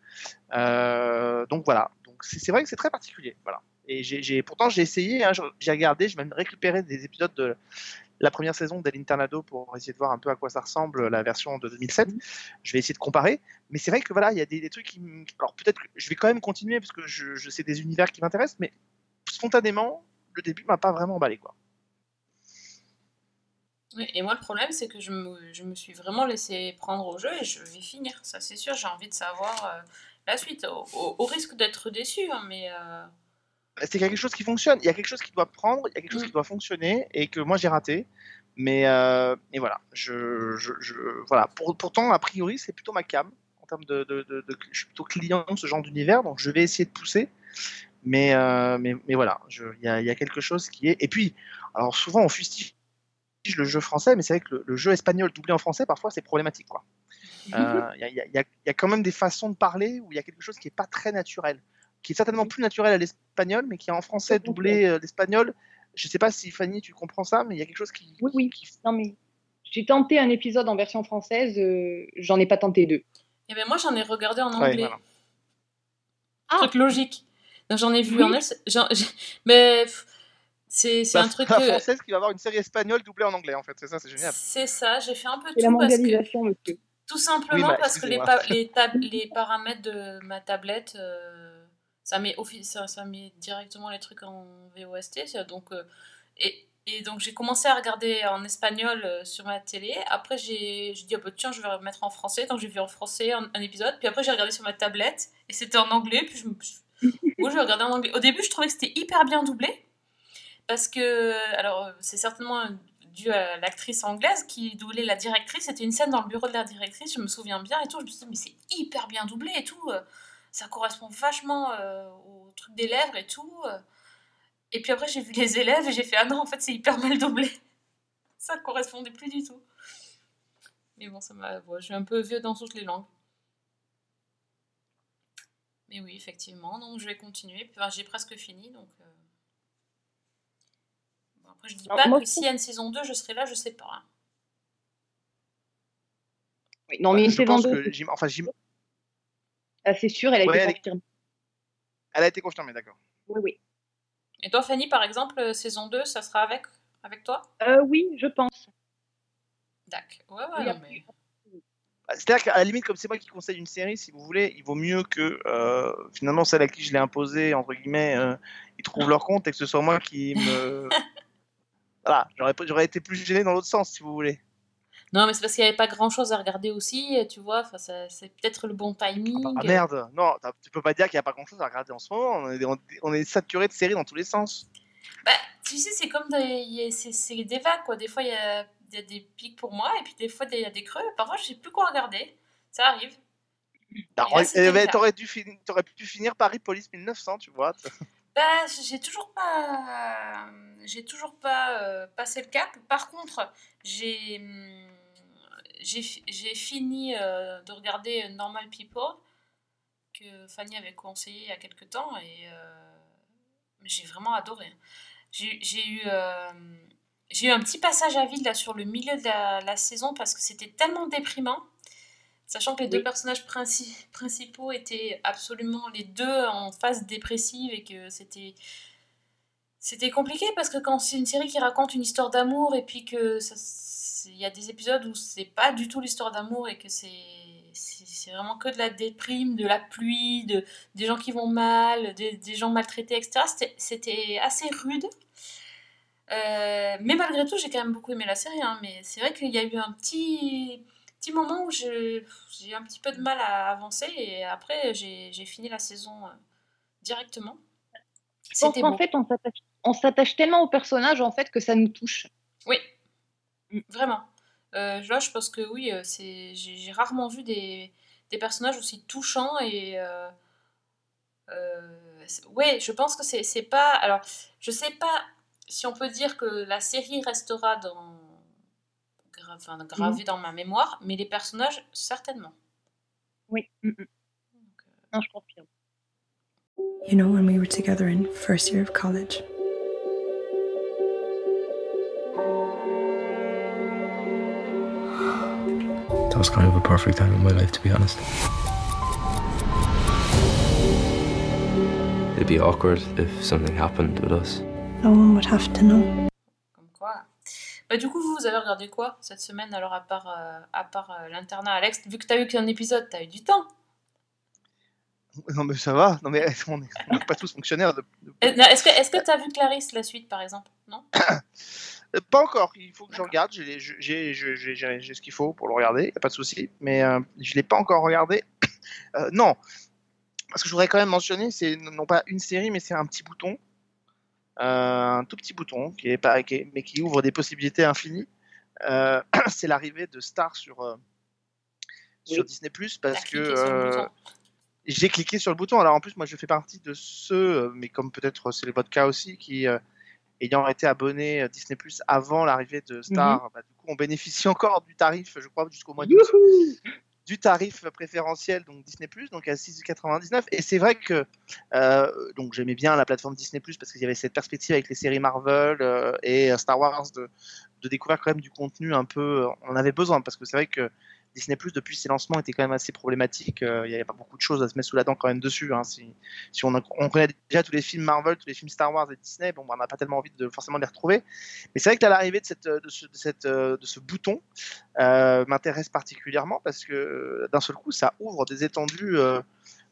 Euh, donc voilà, donc c'est vrai que c'est très particulier, voilà. Et pourtant j'ai essayé, hein, j'ai regardé, j'ai même récupéré des épisodes de la première saison d'El Internado pour essayer de voir un peu à quoi ça ressemble la version de 2007. Je vais essayer de comparer, mais c'est vrai que voilà, il y a des, trucs qui. Alors peut-être que je vais quand même continuer parce que je, sais des univers qui m'intéressent, mais spontanément, le début m'a pas vraiment emballé quoi. Et moi, le problème, c'est que je me, suis vraiment laissé prendre au jeu et je vais finir. Ça, c'est sûr, j'ai envie de savoir euh, la suite, au risque d'être déçu, hein, mais. euh, C'est quelque chose qui fonctionne. Il y a quelque chose qui doit prendre, il y a quelque chose qui doit fonctionner et que moi j'ai raté. Mais, euh, mais voilà, je, je, je- voilà. Pour- pourtant, a priori, c'est plutôt ma cam en termes de, de, de- de- je suis plutôt client de ce genre d'univers, donc je vais essayer de pousser. Mais, euh, mais, mais voilà, il y a, il y a quelque chose qui est. Et puis, alors souvent on fustige le jeu français, mais c'est vrai que le, le jeu espagnol doublé en français, parfois c'est problématique. quoi. Il y, a- il y a- il y a- il y a quand même des façons de parler où il y a quelque chose qui n'est pas très naturel, qui est certainement plus naturel à l'espagnol, mais qui est en français doublé euh, l'espagnol. Je sais pas si Fanny, tu comprends ça, mais il y a quelque chose qui. Oui, oui. Non, mais j'ai tenté un épisode en version française, euh, j'en ai pas tenté deux. Eh ben moi, j'en ai regardé en Ouais, anglais. voilà. Truc logique. Donc, J'en ai vu Oui. en j'ai- Mais c'est c'est Bah, un truc la que. française qui va avoir une série espagnole doublée en anglais, en fait. C'est ça, c'est génial. C'est ça, j'ai fait un peu la tout parce que. monsieur. Tout simplement Oui, bah, parce que les, excusez-moi. pa- les, tab- les paramètres de ma tablette, euh, ça, met offi- ça, ça met directement les trucs en VOST. ça, Donc, euh, et, et donc j'ai commencé à regarder en espagnol euh, sur ma télé. Après j'ai dit, oh, bah, tiens, je vais remettre en français. Donc j'ai vu en français un, un épisode. Puis après j'ai regardé sur ma tablette et c'était en anglais. Puis je regardais en anglais. Au début, je trouvais que c'était hyper bien doublé. Parce que, alors, euh, c'est certainement dû à l'actrice anglaise qui doublait la directrice. C'était une scène dans le bureau de la directrice, je me souviens bien et tout. Je me suis dit, mais c'est hyper bien doublé et tout. Ça correspond vachement euh, au truc des lèvres et tout. euh. Et puis après, j'ai vu les élèves et j'ai fait, ah non, en fait, c'est hyper mal doublé. Ça correspondait plus du tout. Mais bon, ça m'a. bon, je suis un peu vieux dans toutes les langues. Mais oui, effectivement. Donc, je vais continuer. Puis, enfin, j'ai presque fini. Donc, euh, bon, après, je dis Alors, pas que s'il y a une saison 2, je serai là, je sais pas. hein. Oui, non, mais une je saison pense 2, que j'im- enfin, c'est sûr, elle a Ouais, été elle est- confirmée. elle a été confirmée, d'accord. Oui, oui. Et toi, Fanny, par exemple, euh, saison 2, ça sera avec, avec toi? Euh, oui, je pense. D'accord. Ouais, ouais, Oui, non, après, mais- Bah, C'est-à-dire qu'à la limite, comme c'est moi qui conseille une série, si vous voulez, il vaut mieux que euh, finalement celle à qui je l'ai imposée, entre guillemets, euh, ils trouvent leur compte et que ce soit moi qui me. voilà, j'aurais j'aurais été plus gêné dans l'autre sens, si vous voulez. Non, mais c'est parce qu'il n'y avait pas grand chose à regarder aussi, euh, tu vois. Enfin, c'est peut-être le bon timing. Ah merde, non, tu peux pas dire qu'il n'y a pas grand-chose à regarder en ce moment. On est, on, on est saturé de séries dans tous les sens. Bah, tu sais, c'est comme des, c'est, des vagues, quoi. Des fois, il y a, il y a des pics pour moi, et puis des fois, il y a des creux. Parfois, je sais plus quoi regarder. Ça arrive. Eh ben. T'aurais dû, pu finir Paris Police 1900, tu vois. Bah, j'ai toujours pas, j'ai toujours pas euh, passé le cap. Par contre, j'ai, hum, j'ai, fi- j'ai fini euh, de regarder Normal People que Fanny avait conseillé il y a quelques temps et euh, j'ai vraiment adoré. J'ai, eu, euh, j'ai eu un petit passage à vide là sur le milieu de la, la saison parce que c'était tellement déprimant. Sachant que les deux personnages princi- principaux étaient absolument les deux en phase dépressive et que c'était c'était compliqué parce que quand c'est une série qui raconte une histoire d'amour et puis que il y a des épisodes où c'est pas du tout l'histoire d'amour et que c'est c'est vraiment que de la déprime, de la pluie, de, des gens qui vont mal, des, des gens maltraités, etc. C'était- assez rude. Euh, mais malgré tout, j'ai quand même beaucoup aimé la série. hein, mais c'est vrai qu'il y a eu un petit, petit moment où j'ai eu un petit peu de mal à avancer et après j'ai fini la saison euh, directement. C'était beau. fait, on s'attache- on s'attache tellement au personnage en fait que ça nous touche. Oui, vraiment. Euh, là, je pense que oui, euh, c'est j'ai rarement vu des, des personnages aussi touchants et euh, euh, ouais, je pense que c'est c'est pas. Alors, je sais pas si on peut dire que la série restera dans gra- enfin, gravée dans ma mémoire, mais les personnages certainement. Oui. Donc, euh, Non, je confirme. You know, when we were together in first year of college, was kind of a perfect time in my life, to be honest. It'd be awkward if something happened with us. no one would have to know. Comme quoi. Bah, du coup, vous, vous avez regardé quoi cette semaine alors à part, euh, à part euh, l'internat Alex? Vu que t'as eu qu'un épisode, t'as eu du temps. Non, mais ça va. Non, mais on n'est pas tous fonctionnaires. de- Euh, Est-ce que est-ce que t'as vu Clarisse la suite par exemple? Non? Pas encore. Il faut que je regarde. J'ai les- ce qu'il faut pour le regarder. Y a pas de souci. Mais euh, je l'ai pas encore regardé. Euh, non. Parce que je voudrais quand même mentionner, c'est non pas une série, mais c'est un petit bouton. Euh, un tout petit bouton, qui est pas, qui est- mais qui ouvre des possibilités infinies. Euh, c'est l'arrivée de Star sur, euh, sur. Disney parce que euh, j'ai cliqué sur le bouton. Alors en plus, moi je fais partie de ceux, euh, mais comme peut-être c'est votre cas aussi, qui euh, ayant été abonné à Disney Plus avant l'arrivée de Star, bah, du coup on bénéficie encore du tarif, je crois, jusqu'au mois d'août, du tarif préférentiel donc Disney Plus, donc à 6,99. Et c'est vrai que euh, donc j'aimais bien la plateforme Disney Plus parce qu'il y avait cette perspective avec les séries Marvel euh, et euh, Star Wars de, de découvrir quand même du contenu un peu. On avait besoin parce que c'est vrai que Disney Plus depuis ses lancements était quand même assez problématique. Euh, Il n'y avait pas beaucoup de choses à se mettre sous la dent quand même dessus. hein. Si, on, on connaît déjà tous les films Marvel, tous les films Star Wars et Disney, bon, bah, on n'a pas tellement envie de forcément les retrouver. Mais c'est vrai que l'arrivée de, cette, de, ce, bouton euh, m'intéresse particulièrement parce que euh, d'un seul coup, ça ouvre des étendues euh,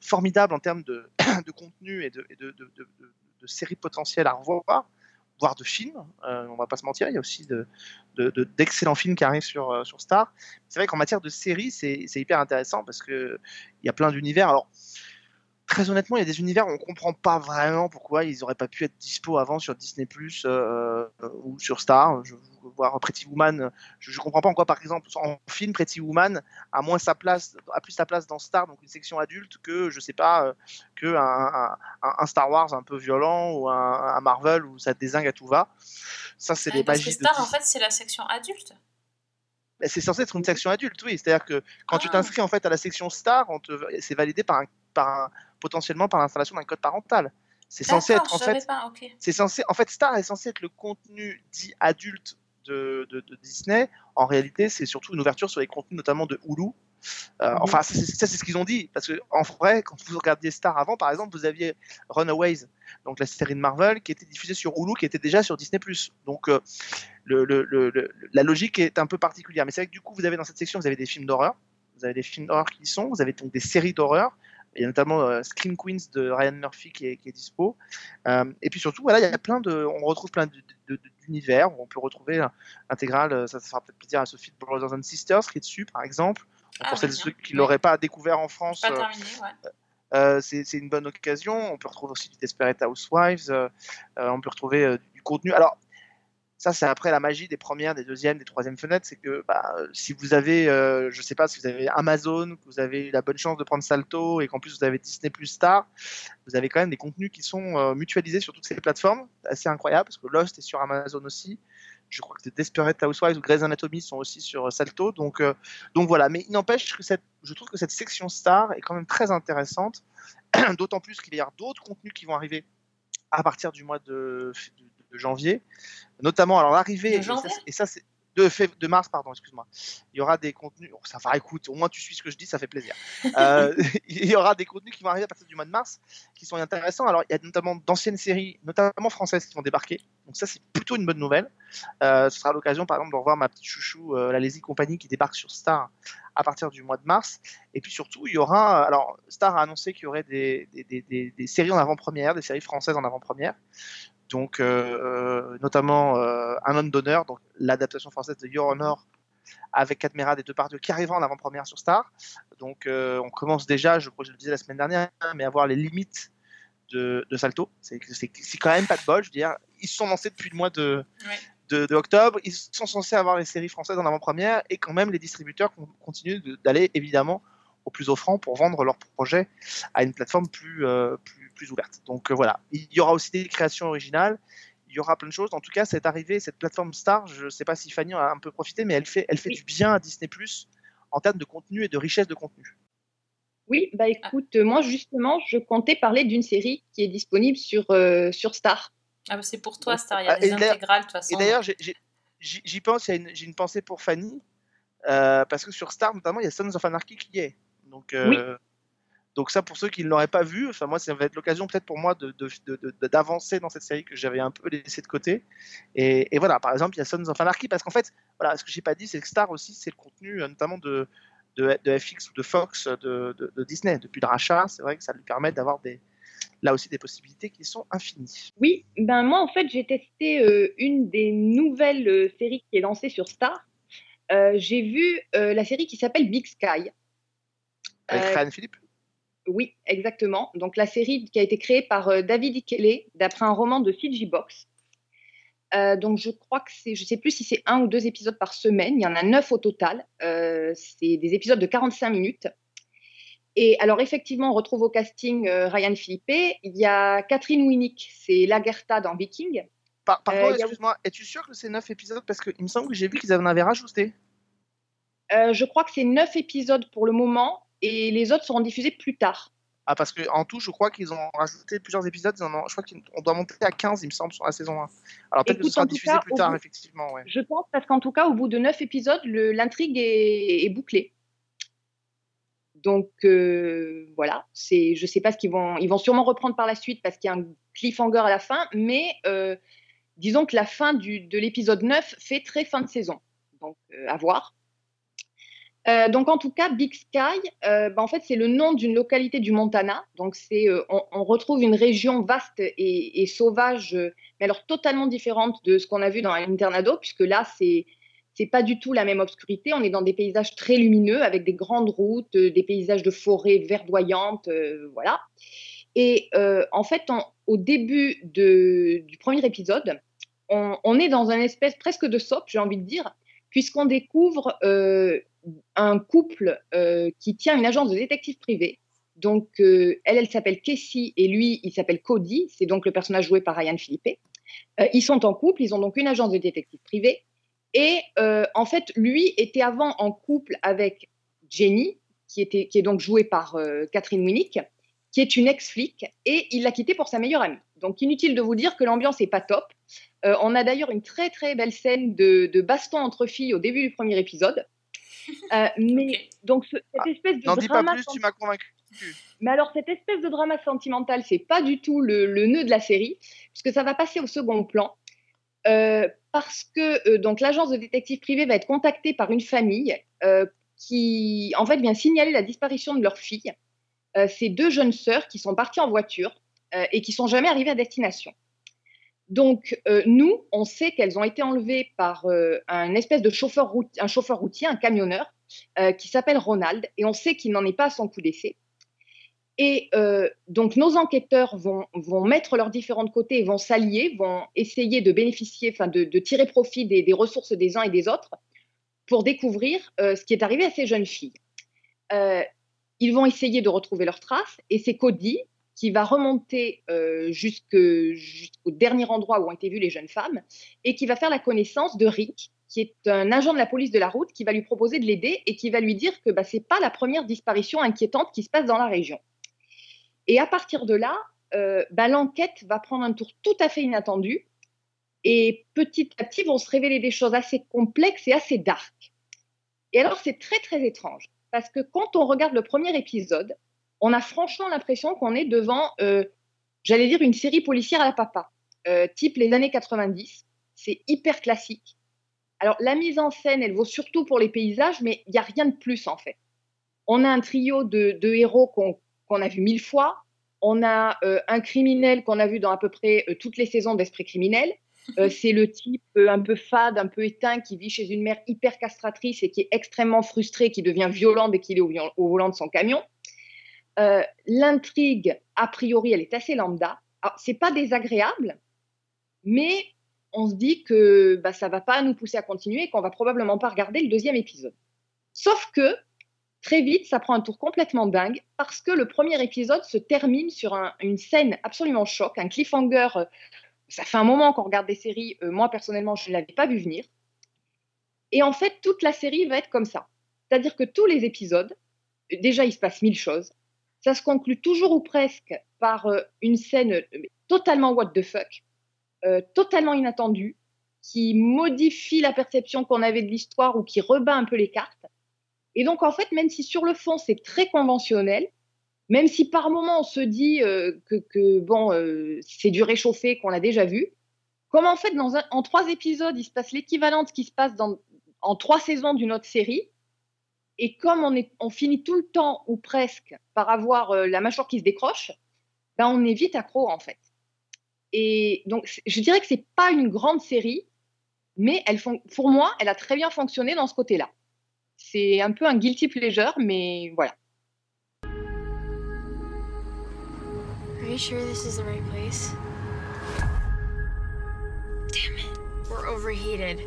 formidables en termes de, contenu et de, et de séries potentielles à revoir voire de films, euh, on va pas se mentir, il y a aussi de, de, d'excellents films qui arrivent sur, euh, sur Star. C'est vrai qu'en matière de séries, c'est, hyper intéressant parce que il y a plein d'univers. Alors, très honnêtement, il y a des univers où on comprend pas vraiment pourquoi ils auraient pas pu être dispo avant sur Disney Plus euh, ou sur Star. Je voir Pretty Woman, je, je comprends pas en quoi, par exemple, en film Pretty Woman a moins sa place, a plus sa place dans Star, donc une section adulte, que je sais pas, euh, que un, un, un, Star Wars un peu violent ou un, un, Marvel où ça désingue à tout va. Ça, c'est ouais, les parce magies. Que Star, de... en fait, c'est la section adulte. C'est censé être une section adulte, oui. C'est-à-dire que quand ah. tu t'inscris en fait à la section Star, c'est validé par un, par un, potentiellement par l'installation d'un code parental. C'est censé être en fait. Okay. C'est censé. En fait, Star est censé être le contenu dit adulte de, de, de Disney. En réalité, c'est surtout une ouverture sur les contenus, notamment de Hulu. Euh, mmh. Enfin, ça, c'est ce qu'ils ont dit. Parce que en vrai, quand vous regardiez Star avant, par exemple, vous aviez Runaways, donc la série de Marvel, qui était diffusée sur Hulu, qui était déjà sur Disney+. Donc, euh, le, le, le, la logique est un peu particulière. Mais c'est vrai que du coup, vous avez dans cette section, vous avez des films d'horreur. Vous avez des films d'horreur qui y sont. Vous avez donc des séries d'horreur. Il y a notamment euh, Scream Queens de Ryan Murphy qui est, qui est dispo. Euh, et puis surtout, voilà, il y a plein de, on retrouve plein d'univers. On peut retrouver l'intégrale, ça, ça fera peut-être plaisir à Sophie de Brothers and Sisters qui est dessus, par exemple. Ah, pour celles ceux qui ne l'auraient pas découvert en France, pas terminé, ouais. euh, c'est une bonne occasion. On peut retrouver aussi du Desperate Housewives. Euh, on peut retrouver euh, du contenu. Alors, ça, c'est après la magie des premières, des deuxièmes, des troisièmes fenêtres. C'est que bah, euh, si vous avez, euh, je sais pas, si vous avez Amazon, que vous avez eu la bonne chance de prendre Salto et qu'en plus vous avez Disney Plus Star, vous avez quand même des contenus qui sont euh, mutualisés sur toutes ces plateformes. Assez incroyable parce que Lost est sur Amazon aussi. Je crois que Desperate Housewives ou Grey's Anatomy sont aussi sur Salto. Donc, euh, donc voilà. Mais il n'empêche que je trouve que cette section Star est quand même très intéressante. D'autant plus qu'il y a d'autres contenus qui vont arriver à partir du mois de- de janvier. Notamment, alors l'arrivée, De et ça, et ça c'est de, de mars, pardon, excuse-moi. Il y aura des contenus, oh, ça va, écoute, au moins tu suis ce que je dis, ça fait plaisir. Euh, il y aura des contenus qui vont arriver à partir du mois de mars, qui sont intéressants. Alors, il y a notamment d'anciennes séries, notamment françaises, qui vont débarquer. Donc ça, c'est plutôt une bonne nouvelle. Euh, ce sera l'occasion, par exemple, de revoir ma petite chouchou, euh, la Lazy Company, qui débarque sur Star à partir du mois de mars. Et puis surtout, il y aura, alors Star a annoncé qu'il y aurait des, des- des- des- des séries en avant-première, des séries françaises en avant-première. Donc, euh, euh, notamment euh, Un homme d'honneur, donc l'adaptation française de Your Honor avec Cadmerade des deux parties qui arrivera en avant-première sur Star. Donc, on commence déjà, je crois que je le disais la semaine dernière, mais à voir les limites de, de Salto. C'est quand même pas de bol, je veux dire. Ils se sont lancés depuis le mois de, Ouais. de, de octobre. Ils sont censés avoir les séries françaises en avant-première et quand même les distributeurs con- continuent d'aller évidemment au plus offrant pour vendre leurs projets à une plateforme plus, euh, plus, plus ouverte. Donc euh, voilà, il y aura aussi des créations originales, il y aura plein de choses. En tout cas, cette arrivée, cette plateforme Star, je ne sais pas si Fanny en a un peu profité, mais elle fait, elle fait Oui. du bien à Disney Plus en termes de contenu et de richesse de contenu. Oui, bah écoute, euh, moi justement, je comptais parler d'une série qui est disponible sur, euh, sur Star. Ah, bah, c'est pour toi, Star. Il y a Ah, des intégrales, de toute façon. Et d'ailleurs, j'y pense, une- j'ai une pensée pour Fanny, euh, parce que sur Star, notamment, il y a Sons of Anarchy qui y est. Donc, euh, donc ça, pour ceux qui ne l'auraient pas vu, enfin, moi, ça va être l'occasion peut-être pour moi de- de- de- de- d'avancer dans cette série que j'avais un peu laissée de côté. Et, et voilà, par exemple, il y a Sons of Anarchy, parce qu'en fait, voilà, ce que j'ai pas dit, c'est que Star aussi, c'est le contenu euh, notamment de, de, de FX ou de Fox de, de- de Disney. Depuis le rachat, c'est vrai que ça lui permet d'avoir des, là aussi des possibilités qui sont infinies. Oui, ben moi en fait j'ai testé euh, une des nouvelles euh, séries qui est lancée sur Star. Euh, j'ai vu la série qui s'appelle Big Sky. Avec Euh, Ryan Philippe? Oui, exactement. Donc la série qui a été créée par euh, David Ikele d'après un roman de CG Box. Euh, donc je crois que c'est, je sais plus si c'est un ou deux épisodes par semaine. Il y en a neuf au total. Euh, c'est des épisodes de 45 minutes. Et alors effectivement, on retrouve au casting euh, Ryan Philippe. Il y a Catherine Winnick, c'est Lagertha dans Viking. Par, par contre, a- excuse-moi, es-tu sûr que c'est 9 épisodes? Parce qu'il me semble que j'ai vu qu'ils en avaient rajouté. Je crois que c'est neuf épisodes pour le moment et les autres seront diffusés plus tard. Ah, parce qu'en tout, je crois qu'ils ont rajouté plusieurs épisodes. ils en ont- je crois qu'on doit monter à 15, il me semble, sur la saison 1. Alors peut-être que ce sera diffusé cas, plus tard, bout- effectivement. Ouais. Je pense parce qu'en tout cas, au bout de neuf épisodes, le- l'intrigue est, est bouclée. Donc euh, voilà, c'est, je ne sais pas ce qu'ils vont, ils vont sûrement reprendre par la suite parce qu'il y a un cliffhanger à la fin, mais euh, disons que la fin du, de l'épisode 9 fait très fin de saison. Donc euh, à voir. Euh, donc en tout cas, Big Sky, euh, bah, en fait c'est le nom d'une localité du Montana. Donc c'est, euh, on, retrouve une région vaste et, sauvage, mais alors totalement différente de ce qu'on a vu dans Internado, puisque là c'est c'est pas du tout la même obscurité. On est dans des paysages très lumineux avec des grandes routes, des paysages de forêts verdoyantes, euh, voilà. Et en fait, au début du premier épisode, on, est dans un espèce presque de soap, j'ai envie de dire, puisqu'on découvre un couple euh, qui tient une agence de détective privé. Donc, euh, elle, elle s'appelle Casey et lui, il s'appelle Cody. C'est donc le personnage joué par Ryan Philippe. Euh, ils sont en couple, ils ont donc une agence de détective privé. Et en fait, lui était avant en couple avec Jenny, qui, était, qui est donc jouée par Catherine Winnick, qui est une ex-flic, et il l'a quittée pour sa meilleure amie. Donc inutile de vous dire que l'ambiance n'est pas top. On a d'ailleurs une très très belle scène de baston entre filles au début du premier épisode. Euh, mais donc ce- cette espèce de N'en dis pas drama plus, tu m'as convaincu. mais alors, cette espèce de drama sentimental, c'est pas du tout le, le nœud de la série, puisque ça va passer au second plan. euh, parce que euh, donc l'agence de détective privé va être contactée par une famille euh, qui, en fait, vient signaler la disparition de leur fille. Euh, c'est deux jeunes sœurs qui sont parties en voiture euh, et qui sont jamais arrivées à destination. Donc, euh, nous, on sait qu'elles ont été enlevées par euh, un espèce de chauffeur, routier, un camionneur, euh, qui s'appelle Ronald, et on sait qu'il n'en est pas à son coup d'essai. Et donc, nos enquêteurs vont, mettre leurs différents côtés vont s'allier, vont essayer de bénéficier, enfin, de, tirer profit des, des ressources des uns et des autres pour découvrir ce qui est arrivé à ces jeunes filles. Ils vont essayer de retrouver leurs traces et c'est Cody qui va remonter euh, jusqu'au dernier endroit où ont été vues les jeunes femmes et qui va faire la connaissance de Rick, qui est un agent de la police de la route, qui va lui proposer de l'aider et qui va lui dire que bah, ce n'est pas la première disparition inquiétante qui se passe dans la région. Et à partir de là, euh, bah, l'enquête va prendre un tour tout à fait inattendu et petit à petit vont se révéler des choses assez complexes et assez dark. Et alors, c'est très, très étrange parce que quand on regarde le premier épisode, on a franchement l'impression qu'on est devant, euh, j'allais dire, une série policière à la papa, euh, type les années 90. C'est hyper classique. Alors, la mise en scène, elle vaut surtout pour les paysages, mais il n'y a rien de plus en fait. On a un trio de, de héros qu'on a vu mille fois. On a euh, un criminel qu'on a vu dans à peu près toutes les saisons d'Esprit criminel. C'est le type un peu fade, un peu éteint, qui vit chez une mère hyper castratrice et qui est extrêmement frustré, qui devient violent dès qu'il est au volant de son camion. Euh, L'intrigue, a priori, elle est assez lambda. C'est pas désagréable, mais on se dit que bah, ça va pas nous pousser à continuer et qu'on va probablement pas regarder le deuxième épisode. Sauf que très vite, ça prend un tour complètement dingue parce que le premier épisode se termine sur un- une scène absolument choc, un cliffhanger. euh, ça fait un moment qu'on regarde des séries. euh, moi, personnellement, je ne l'avais pas vu venir. Et en fait, toute la série va être comme ça. C'est-à-dire que tous les épisodes, déjà, il se passe mille choses. Ça se conclut toujours ou presque par euh, une scène euh, totalement what the fuck, euh, totalement inattendue, qui modifie la perception qu'on avait de l'histoire ou qui rebat un peu les cartes. Et donc, en fait, même si sur le fond, c'est très conventionnel, même si par moment on se dit que, bon, c'est du réchauffé qu'on a déjà vu, comme en fait, dans en trois épisodes, il se passe l'équivalent de ce qui se passe en trois saisons d'une autre série, et comme on, est, on finit tout le temps, ou presque, par avoir euh, la mâchoire qui se décroche, ben on est vite accro, en fait. Et donc, je dirais que c'est pas une grande série, mais elle, pour moi, elle a très bien fonctionné dans ce côté-là. C'est un peu un guilty pleasure, mais voilà. Are you sure this is the right place? Damn it. We're overheated.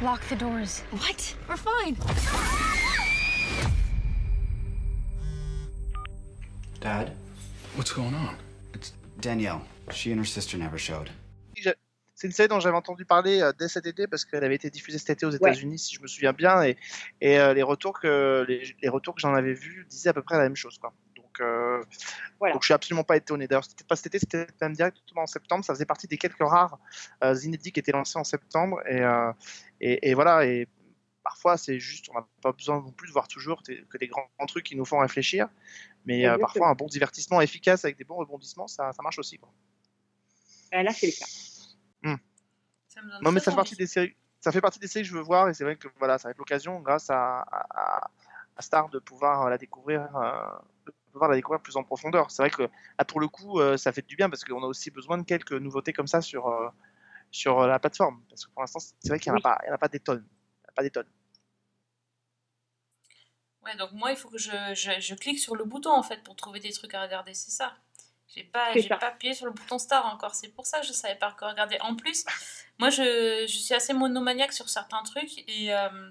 Lock the doors. What? We're fine. Dad? What's going on? It's Danielle. She and her sister never showed. J'ai- C'est une série dont j'avais entendu parler euh, dès cet été parce qu'elle avait été diffusée cet été aux Ouais. États-Unis, si je me souviens bien, et, et euh, les retours que les, les retours que j'en avais vus disaient à peu près la même chose, quoi. Donc, euh, Voilà. donc je suis absolument pas étonné. D'ailleurs, c'était pas cet été, c'était même directement en septembre. Ça faisait partie des quelques rares euh, inédits qui étaient lancés en septembre, et, euh, et, et voilà. Et parfois, c'est juste, on n'a pas besoin non plus de voir toujours que des grands, grands trucs qui nous font réfléchir, mais euh, parfois un bon divertissement efficace avec des bons rebondissements, ça, ça marche aussi. Quoi. Ben là, c'est le cas. Ça me donne Non, mais ça fait partie envie. des séries. Ça fait partie des séries que je veux voir et c'est vrai que voilà, ça va être l'occasion, grâce à, à, à- à Star, de pouvoir la découvrir, euh, de pouvoir la découvrir plus en profondeur. C'est vrai que là, pour le coup, euh, ça fait du bien parce qu'on a aussi besoin de quelques nouveautés comme ça sur euh, sur la plateforme. Parce que pour l'instant, c'est vrai qu'il n'y en a Oui. pas, il y en a pas des tonnes, Il y en a pas des tonnes. Ouais, donc moi, il faut que je, je, je clique sur le bouton en fait pour trouver des trucs à regarder, c'est ça. J'ai pas, j'ai pas appuyé sur le bouton star encore, c'est pour ça que je savais pas encore regarder. En plus, moi je, je suis assez monomaniaque sur certains trucs et, euh,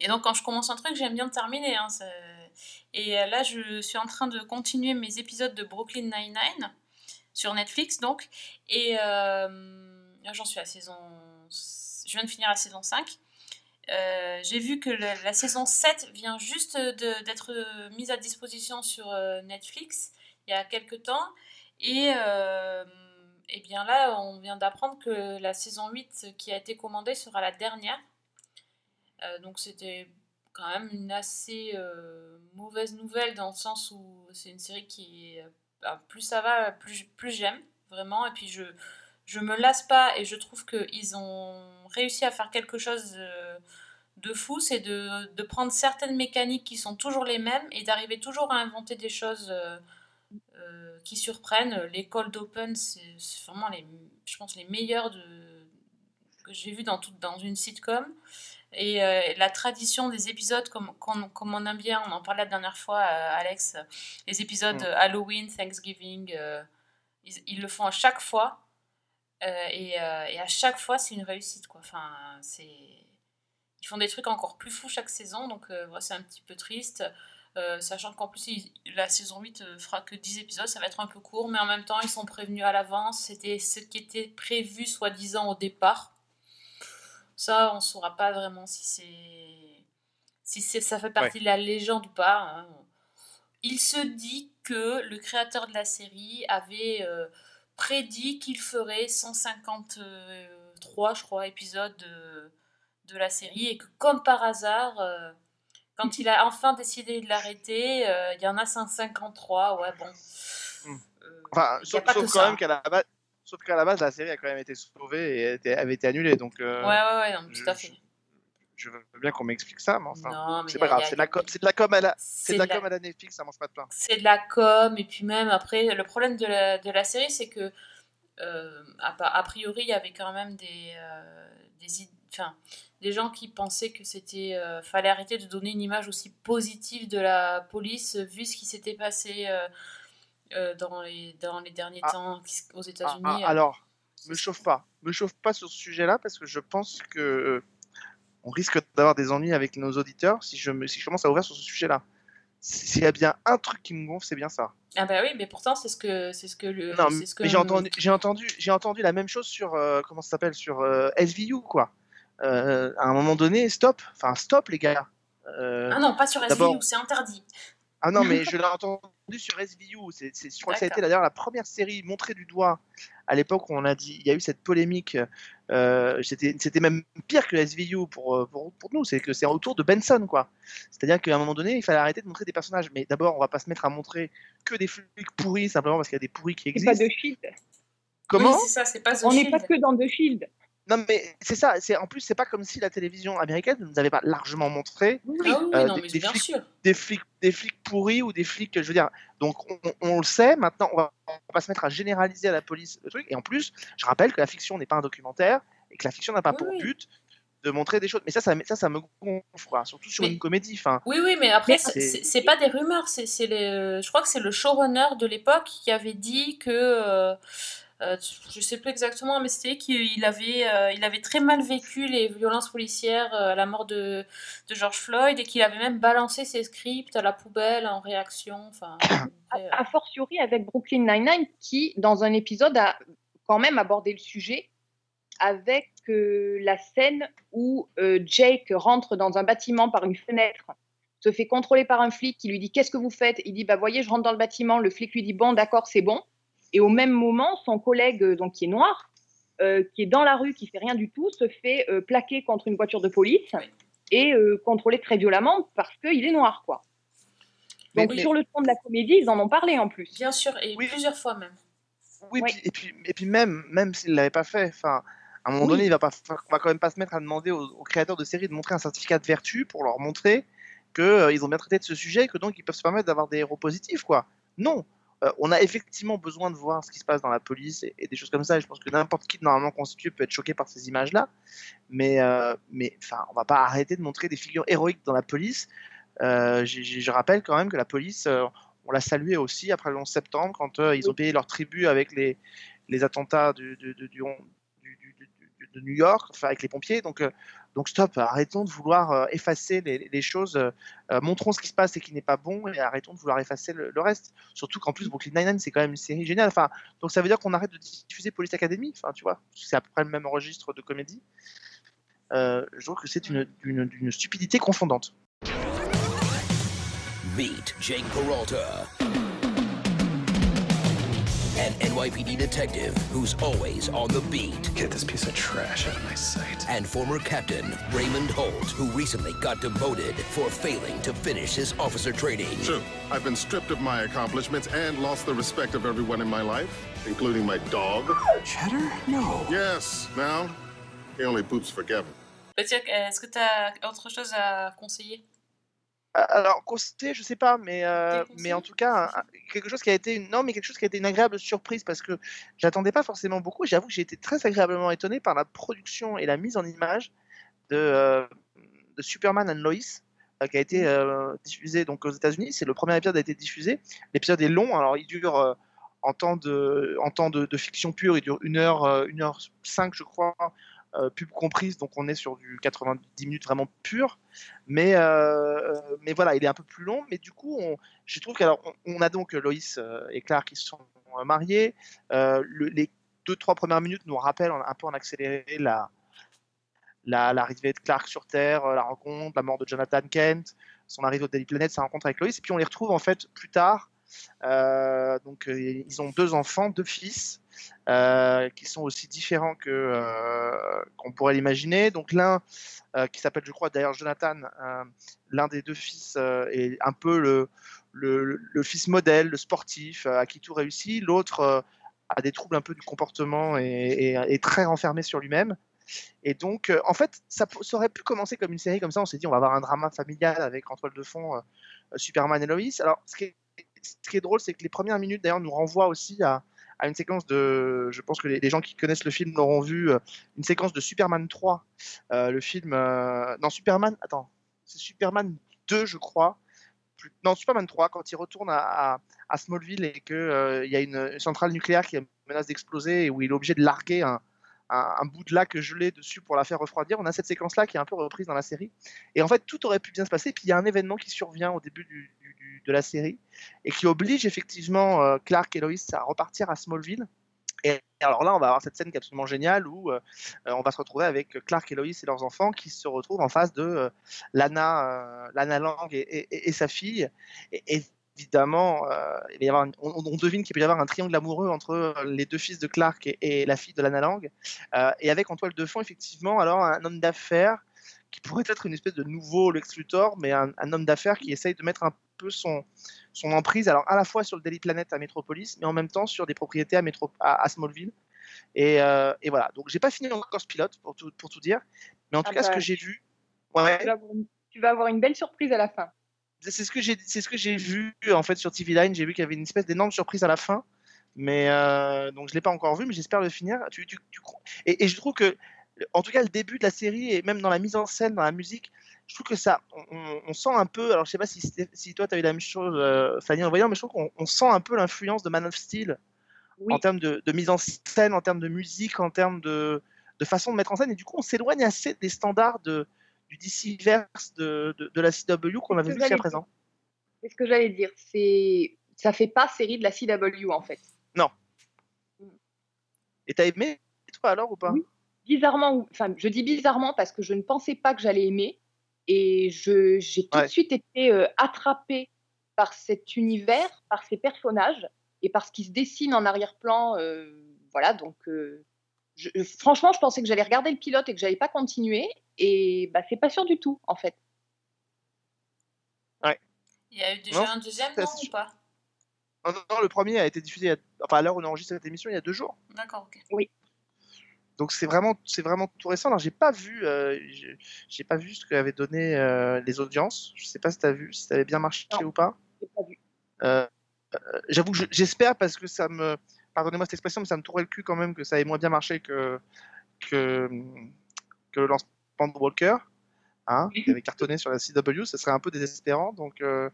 et donc quand je commence un truc, j'aime bien le terminer. hein, et euh, là, je suis en train de continuer mes épisodes de Brooklyn Nine-Nine sur Netflix donc. Et euh, j'en suis à saison. Je viens de finir la saison 5. Euh, j'ai vu que la, saison 7 vient juste d'être mise à disposition sur euh, Netflix il y a quelques temps. Et, euh, et bien là, on vient d'apprendre que la saison 8 qui a été commandée sera la dernière. Donc c'était quand même une assez mauvaise nouvelle dans le sens où c'est une série qui, bah, plus ça va, plus, plus j'aime, vraiment. Et puis je, je me lasse pas et je trouve qu'ils ont réussi à faire quelque chose de fou, c'est de, de prendre certaines mécaniques qui sont toujours les mêmes et d'arriver toujours à inventer des choses euh, euh, qui surprennent. Les cold open, c'est vraiment les, je pense, les meilleurs de, que j'ai vu dans, tout, dans une sitcom. Et euh, la tradition des épisodes, comme, comme, comme on aime bien, on en parlait la dernière fois, Alex, les épisodes Mm. Halloween, Thanksgiving, ils, ils le font à chaque fois. Euh, et, euh, et à chaque fois, c'est une réussite. Quoi. Enfin, c'est... Ils font des trucs encore plus fous chaque saison, donc euh, c'est un petit peu triste. Euh, sachant qu'en plus, la saison 8 euh, fera que 10 épisodes, ça va être un peu court, mais en même temps, ils sont prévenus à l'avance. C'était ce qui était prévu, soi-disant, au départ. Ça, on ne saura pas vraiment si c'est si c'est ça fait partie de la légende ou pas. hein. Il se dit que le créateur de la série avait euh, prédit qu'il ferait 153, je crois, épisodes de, de la série et que comme par hasard, euh, quand il a enfin décidé de l'arrêter, euh, il y en a 153. Ouais, bon. Enfin, y a sauf, sauf quand ça. même qu'à la base. Sauf qu'à la base, la série a quand même été sauvée et était- avait été annulée. Donc, euh, Ouais, ouais, ouais, non, je- tout à fait. je veux bien qu'on m'explique ça, mais enfin, c'est pas grave. a- C'est de la com- c'est de la com à la, c'est de la de la- com à la Netflix, ça mange pas de pain. c'est de la com et puis même après le problème de la, de la série c'est que euh, a, priori il y avait quand même des euh, des, id- enfin, des gens qui pensaient que c'était euh, fallait arrêter de donner une image aussi positive de la police vu ce qui s'était passé euh, dans les dans les derniers Ah. temps aux Ah, États-Unis ah, alors, me chauffe pas. Me chauffe pas sur ce sujet-là parce que je pense que on risque d'avoir des ennuis avec nos auditeurs si je, me, si je commence à ouvrir sur ce sujet-là. Si- S'il y a bien un truc qui me gonfle, c'est bien ça. ah bah oui mais pourtant c'est ce que c'est ce que le Non, c'est ce que mais j'ai entendu, j'ai entendu, j'ai entendu la même chose sur euh, comment ça s'appelle sur euh, SVU quoi. Euh, à un moment donné, stop. Enfin, stop les gars. Ah non pas sur SVU c'est interdit Ah non, mais je l'ai entendu sur SVU. C'est, je crois que ça a été d'ailleurs la première série montrée du doigt à l'époque où on a dit, il y a eu cette polémique. euh, c'était, c'était même pire que SVU pour, euh, pour, pour nous. C'est que c'est autour de Benson, quoi. C'est-à-dire qu'à un moment donné, il fallait arrêter de montrer des personnages. Mais d'abord, on va pas se mettre à montrer que des flics pourris simplement parce qu'il y a des pourris qui C'est pas existent. de Shield. Comment oui ça pas The On n'est pas que dans The Shield. Non, mais c'est ça. C'est en plus, c'est pas comme si la télévision américaine ne nous avait pas largement montré ah euh, des- flics des flics, pourris ou des flics, je veux dire. Donc on, le sait, maintenant on va, on va pas se mettre à généraliser à la police le truc. Et en plus, je rappelle que la fiction n'est pas un documentaire et que la fiction n'a pas Oui, pour oui. but de montrer des choses. Mais ça, ça, ça, ça me gonfle, surtout sur Mais- une comédie. Oui, oui, mais après, c'est- pas des rumeurs. C'est, c'est le, je crois que c'est le showrunner de l'époque qui avait dit que. euh, euh, je sais plus exactement, mais c'était qu'il avait, euh, il avait très mal vécu les violences policières euh, à la mort de, de George Floyd et qu'il avait même balancé ses scripts à la poubelle en réaction. Enfin, après, euh, A fortiori avec Brooklyn Nine-Nine qui, dans un épisode, a quand même abordé le sujet avec la scène où Jake rentre dans un bâtiment par une fenêtre, se fait contrôler par un flic qui lui dit Qu'est-ce que vous faites? Il dit Bah, voyez, je rentre dans le bâtiment. Le flic lui dit Bon, d'accord, c'est bon. Et au même moment, son collègue, euh, donc, qui est noir, euh, qui est dans la rue, qui fait rien du tout, se fait euh, plaquer contre une voiture de police et euh, contrôler très violemment parce qu'il est noir, quoi. Donc mais- sur le ton de la comédie, ils en ont parlé en plus. bien sûr, et Oui. plusieurs fois même. oui, puis- et puis, et puis même, même s'il l'avait pas fait, enfin, à un moment Oui. donné, il va pas, on va quand même pas se mettre à demander aux, aux créateurs de séries de montrer un certificat de vertu pour leur montrer que euh, ils ont bien traité de ce sujet, et que donc ils peuvent se permettre d'avoir des héros positifs, quoi. Non. Euh, on a effectivement besoin de voir ce qui se passe dans la police et, et des choses comme ça. Et je pense que n'importe qui normalement constitué peut être choqué par ces images-là. Mais, euh, mais enfin, on va pas arrêter de montrer des figures héroïques dans la police. Euh, je rappelle quand même que la police, euh, on l'a salué aussi après le 11 septembre quand ils ont payé leur tribut avec les, les attentats du, du, du- du- du- du- du- de New York, enfin avec les pompiers. Donc, donc stop, arrêtons de vouloir euh, effacer les, choses, euh, euh, montrons ce qui se passe et qui n'est pas bon et arrêtons de vouloir effacer le, reste. Surtout qu'en plus Brooklyn Nine-Nine c'est quand même une série géniale. Donc ça veut dire qu'on arrête de diffuser Police Academy, enfin tu vois, c'est à peu près le même registre de comédie. Je trouve que c'est une stupidité confondante. Meet Jake Peralta, an NYPD detective who's always on the beat. Get this piece of trash out of my sight. And former captain Raymond Holt, who recently got demoted for failing to finish his officer training. True. I've been stripped of my accomplishments and lost the respect of everyone in my life, including my dog. Cheddar? No. Yes. Now, he only poops for Kevin. Bah, tiens, Est-ce que tu as autre chose à conseiller Alors, consté, je sais pas, mais, euh, mais en tout cas, un- quelque chose qui a été une, non, mais quelque chose qui a été une agréable surprise parce que j'attendais pas forcément beaucoup. et J'avoue que j'ai été très agréablement étonné par la production et la mise en image de, euh, de Superman and Lois, euh, qui a été diffusé donc aux États-Unis. C'est le premier épisode a été diffusé. L'épisode est long, alors il dure en temps de, en temps de, de fiction pure, il dure 1 heure, 1 heure 5 je crois, pub comprise, donc on est sur du 90 minutes vraiment pur. Mais, euh, mais voilà, il est un peu plus long. Mais du coup, on, je trouve qu'alors on, a donc Loïs euh, et Clark qui sont euh, mariés. Euh, le- les deux trois premières minutes nous rappellent en- un peu en accéléré la la- l'arrivée de Clark sur Terre, euh, la rencontre, la mort de Jonathan Kent, son arrivée au Daily Planet, sa rencontre avec Loïs. Et puis on les retrouve en fait plus tard. Euh, donc euh, ils ont deux enfants, deux fils, euh, qui sont aussi différents que qu'on pourrait l'imaginer. Donc l'un qui s'appelle, je crois d'ailleurs Jonathan, l'un des deux fils est un peu le, le, fils modèle, le sportif, à qui tout réussit. L'autre a des troubles un peu du comportement et est très renfermé sur lui-même. Et donc, en fait, ça, aurait pu commencer comme une série comme ça. On s'est dit, on va avoir un drama familial avec en toile de fond Superman et Lois. Alors, ce qui est, ce qui drôle, c'est que les premières minutes, d'ailleurs, nous renvoient aussi à, une séquence de. Je pense que les, gens qui connaissent le film l'auront vu, euh, une séquence de Superman 3. euh, le film. euh, non, Superman. Attends, c'est Superman 2, je crois. Plus- non, Superman 3, quand il retourne à, Smallville et qu'il y a une, une centrale nucléaire qui menace d'exploser et où il est obligé de larguer un, un, bout de lac gelé dessus pour la faire refroidir. On a cette séquence-là qui est un peu reprise dans la série. Et en fait, tout aurait pu bien se passer. Puis il y a un événement qui survient au début de la série et qui oblige effectivement euh, Clark et Lois à repartir à Smallville. Et alors là, on va avoir cette scène qui est absolument géniale où euh, euh, on va se retrouver avec Clark et Lois et leurs enfants qui se retrouvent en face de Lana, Lana Lang et, et- et sa fille. Et, évidemment, euh, il va y avoir on, on devine qu'il peut y avoir un triangle amoureux entre euh, les deux fils de Clark et, et la fille de Lana Lang. Euh, et avec en toile de fond, effectivement, alors un homme d'affaires qui pourrait être une espèce de nouveau Lex Luthor, mais un, un homme d'affaires qui essaye de mettre un peu son, son emprise, alors à la fois sur le Daily Planet à Metropolis, mais en même temps sur des propriétés à, Métro- à, à Smallville. Et, euh, et voilà, donc j'ai pas fini encore ce pilote pour tout, pour tout dire, mais en tout Ah cas, ce bah, que j'ai vu, ouais, Tu vas, avoir une, tu vas avoir une belle surprise à la fin. C'est ce que j'ai c'est ce que j'ai vu en fait sur TV Line. J'ai vu qu'il y avait une espèce d'énorme surprise à la fin. Mais euh, donc je l'ai pas encore vu mais j'espère le finir. Tu, tu, tu crois- et, et je trouve que en tout cas le début de la série et même dans la mise en scène dans la musique je trouve que ça on, sent un peu alors je sais pas si, toi tu as eu la même chose euh, Fanny en voyant mais je trouve qu'on on sent un peu l'influence de Man of Steel en termes de, de mise en scène en termes de musique en termes de, de façon de mettre en scène. Et du coup on s'éloigne assez des standards de du DC-verse de, de, de la CW qu'on avait vu jusqu'à présent C'est ce que j'allais dire. C'est ça fait pas série de la CW en fait. Non. Et t'as aimé, toi, alors, ou pas Bizarrement, ou- enfin, je dis bizarrement parce que je ne pensais pas que j'allais aimer et je j'ai tout Ouais. de suite été euh, attrapée par cet univers, par ces personnages et par ce qui se dessine en arrière-plan. euh, voilà, donc euh, je- euh, franchement, je pensais que j'allais regarder le pilote et que j'allais pas continuer et bah c'est pas sûr du tout en fait. Ouais. Il y a eu déjà Non, un deuxième, non, ou pas? Non, non, le premier a été diffusé, a- enfin, à l'heure où on enregistre cette émission, il y a deux jours. D'accord, ok. Oui. Donc c'est vraiment, c'est vraiment tout récent. Alors j'ai pas vu, euh, j'ai- pas vu ce qu'avaient donné euh, les audiences. Je sais pas si t'as vu, si ça avait bien marché ou pas. J'ai pas vu. Euh, euh, J'avoue que je- j'espère parce que ça me, pardonnez-moi cette expression, mais ça me tourrait le cul quand même que ça ait moins bien marché que que, que le lancement de Walker, hein, qui avait cartonné sur la CW. Ça serait un peu désespérant. Donc, euh,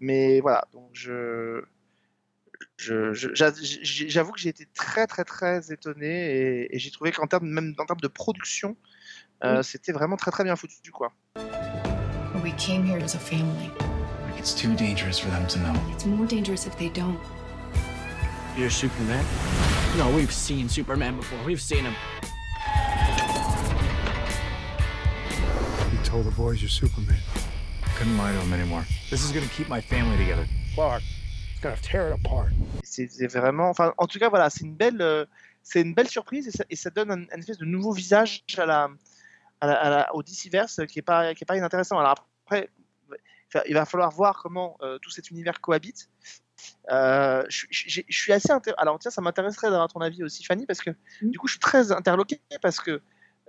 mais voilà. Donc je je- je- j'avoue que j'ai été très très très étonné et, et j'ai trouvé qu'en termes même en termes de production, euh, c'était vraiment très très bien foutu quoi. We came here as a family. It's too dangerous for them to know. It's more dangerous if they don't. You're Superman? No, we've seen Superman before. We've seen him. Told the boys you're Superman. Couldn't lie to them anymore. This is gonna keep my family together. Clark, it's gonna tear it apart. C'est vraiment, enfin en tout cas voilà, c'est une belle euh, c'est une belle surprise et ça, et ça donne un, un espèce de nouveau visage à la, à la, à la- au DCverse qui est pas qui est pas inintéressant. Alors après il va falloir voir comment euh, tout cet univers cohabite. Euh, je, je- je suis assez alors tiens ça m'intéresserait d'avoir ton avis aussi Fanny parce que du coup je suis très interloqué parce que euh,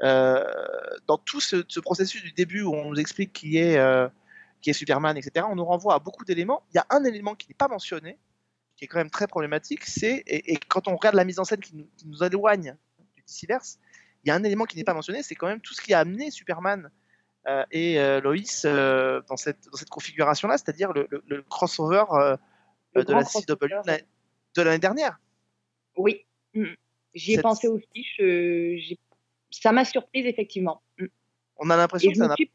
dans tout ce, ce processus du début où on nous explique qui est euh, qui est Superman, etc., on nous renvoie à beaucoup d'éléments. Il y a un élément qui n'est pas mentionné, qui est quand même très problématique, c'est, et, et quand on regarde la mise en scène qui nous, qui nous éloigne du DC-verse, il y a un élément qui n'est pas mentionné, c'est quand même tout ce qui a amené Superman euh, et euh, Lois euh, dans, cette, dans cette configuration-là, c'est-à-dire le, le- le crossover euh, Le de la grand CW de la- de l'année dernière. Oui, mm. j'y ai Cette- pensé aussi. j'ai- ça m'a surprise, effectivement. Mm. On a l'impression que ça n'a suis,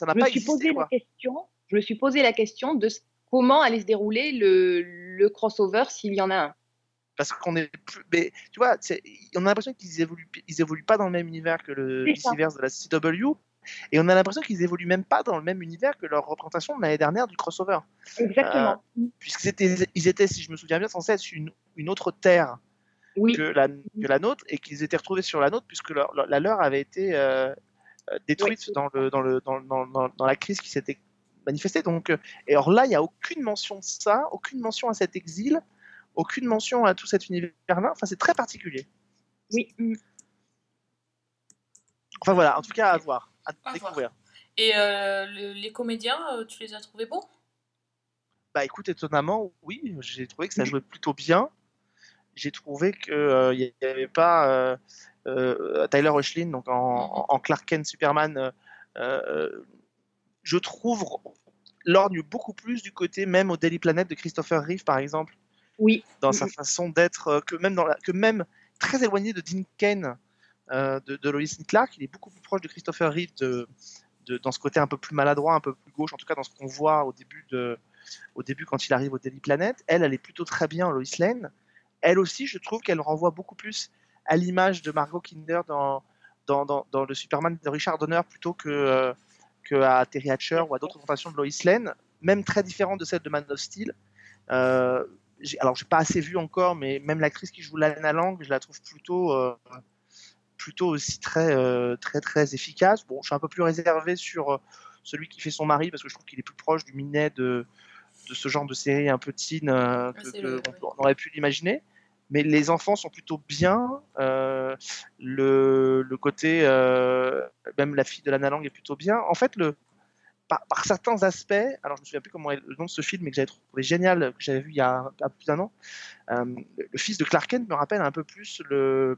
je me pas suis posé quoi. la question. Je me suis posé la question de comment allait se dérouler le, le crossover s'il y en a un. parce qu'on est plus mais tu vois on a l'impression qu'ils évoluent ils évoluent pas dans le même univers que le multiverse de la CW et on a l'impression qu'ils évoluent même pas dans le même univers que leur représentation de l'année dernière du crossover Exactement. puisqu'ils étaient ils étaient si je me souviens bien censés être une, une autre terre Oui. que la que la nôtre et qu'ils étaient retrouvés sur la nôtre puisque leur- leur- la leur avait été euh, euh, détruite dans le dans le dans, dans, dans, dans la crise qui s'était manifestée donc euh, et alors là il y a aucune mention de ça aucune mention à cet exil aucune mention à tout cet univers-là. Enfin, c'est très particulier. Oui. mm. Enfin voilà, en tout cas à voir, à À découvrir. Et euh, le- les comédiens, tu les as trouvés bons? Bah écoute, étonnamment, oui, j'ai trouvé que ça jouait plutôt bien. J'ai trouvé qu'il n'y avait pas euh, euh, Tyler Hoechlin, donc en, en- en Clark Kent Superman, euh, euh, je trouve lorgne beaucoup plus du côté même au Daily Planet de Christopher Reeve, par exemple, Oui. dans sa Mm. façon d'être, euh, que même, dans la- que même très éloigné de Dean Kane, euh, de, de Lois Clark, il est beaucoup plus proche de Christopher Reeve de, de- dans ce côté un peu plus maladroit, un peu plus gauche, en tout cas dans ce qu'on voit au début, de, au début quand il arrive au Daily Planet. Elle, elle est plutôt très bien en Lois Lane. Elle aussi, je trouve qu'elle renvoie beaucoup plus à l'image de Margot Kinder dans, le Superman de Richard Donner plutôt que, euh, Terry Hatcher ou à d'autres représentations de Lois Lane, même très différente de celle de Man of Steel. Euh, alors, j'ai pas assez vu encore, mais même l'actrice qui joue Lana Lang, je la trouve plutôt, euh, plutôt aussi très, euh, très, très efficace. Bon, je suis un peu plus réservé sur celui qui fait son mari parce que je trouve qu'il est plus proche du Minet de, de ce genre de série un peu teen euh, que, c'est que le- on, on aurait pu l'imaginer. Mais les enfants sont plutôt bien. euh, le, le côté, euh, même la fille de Lana Lang est plutôt bien. En fait, le, par, par certains aspects, alors je me souviens plus comment est le nom de ce film, mais que j'avais trouvé génial, que j'avais vu il y a, il y a plus d'un an. euh, le, le fils de Clark Kent me rappelle un peu plus le,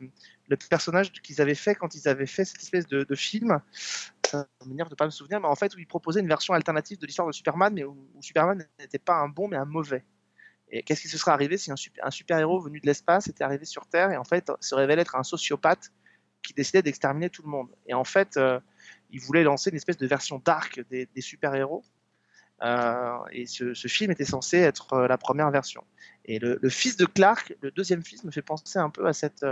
le personnage qu'ils avaient fait quand ils avaient fait cette espèce de, de film. Ça m'énerve de pas me souvenir, mais en fait où ils proposaient une version alternative de l'histoire de Superman, mais où, où Superman n'était pas un bon, mais un mauvais. Et qu'est-ce qui se serait arrivé si un, super, un super-héros venu de l'espace était arrivé sur Terre et en fait se révélait être un sociopathe qui décidait d'exterminer tout le monde? Et en fait, euh, il voulait lancer une espèce de version dark des, des super-héros. Euh, et ce, ce film était censé être euh, la première version. Et le, le fils de Clark, le deuxième fils, me fait penser un peu à cette,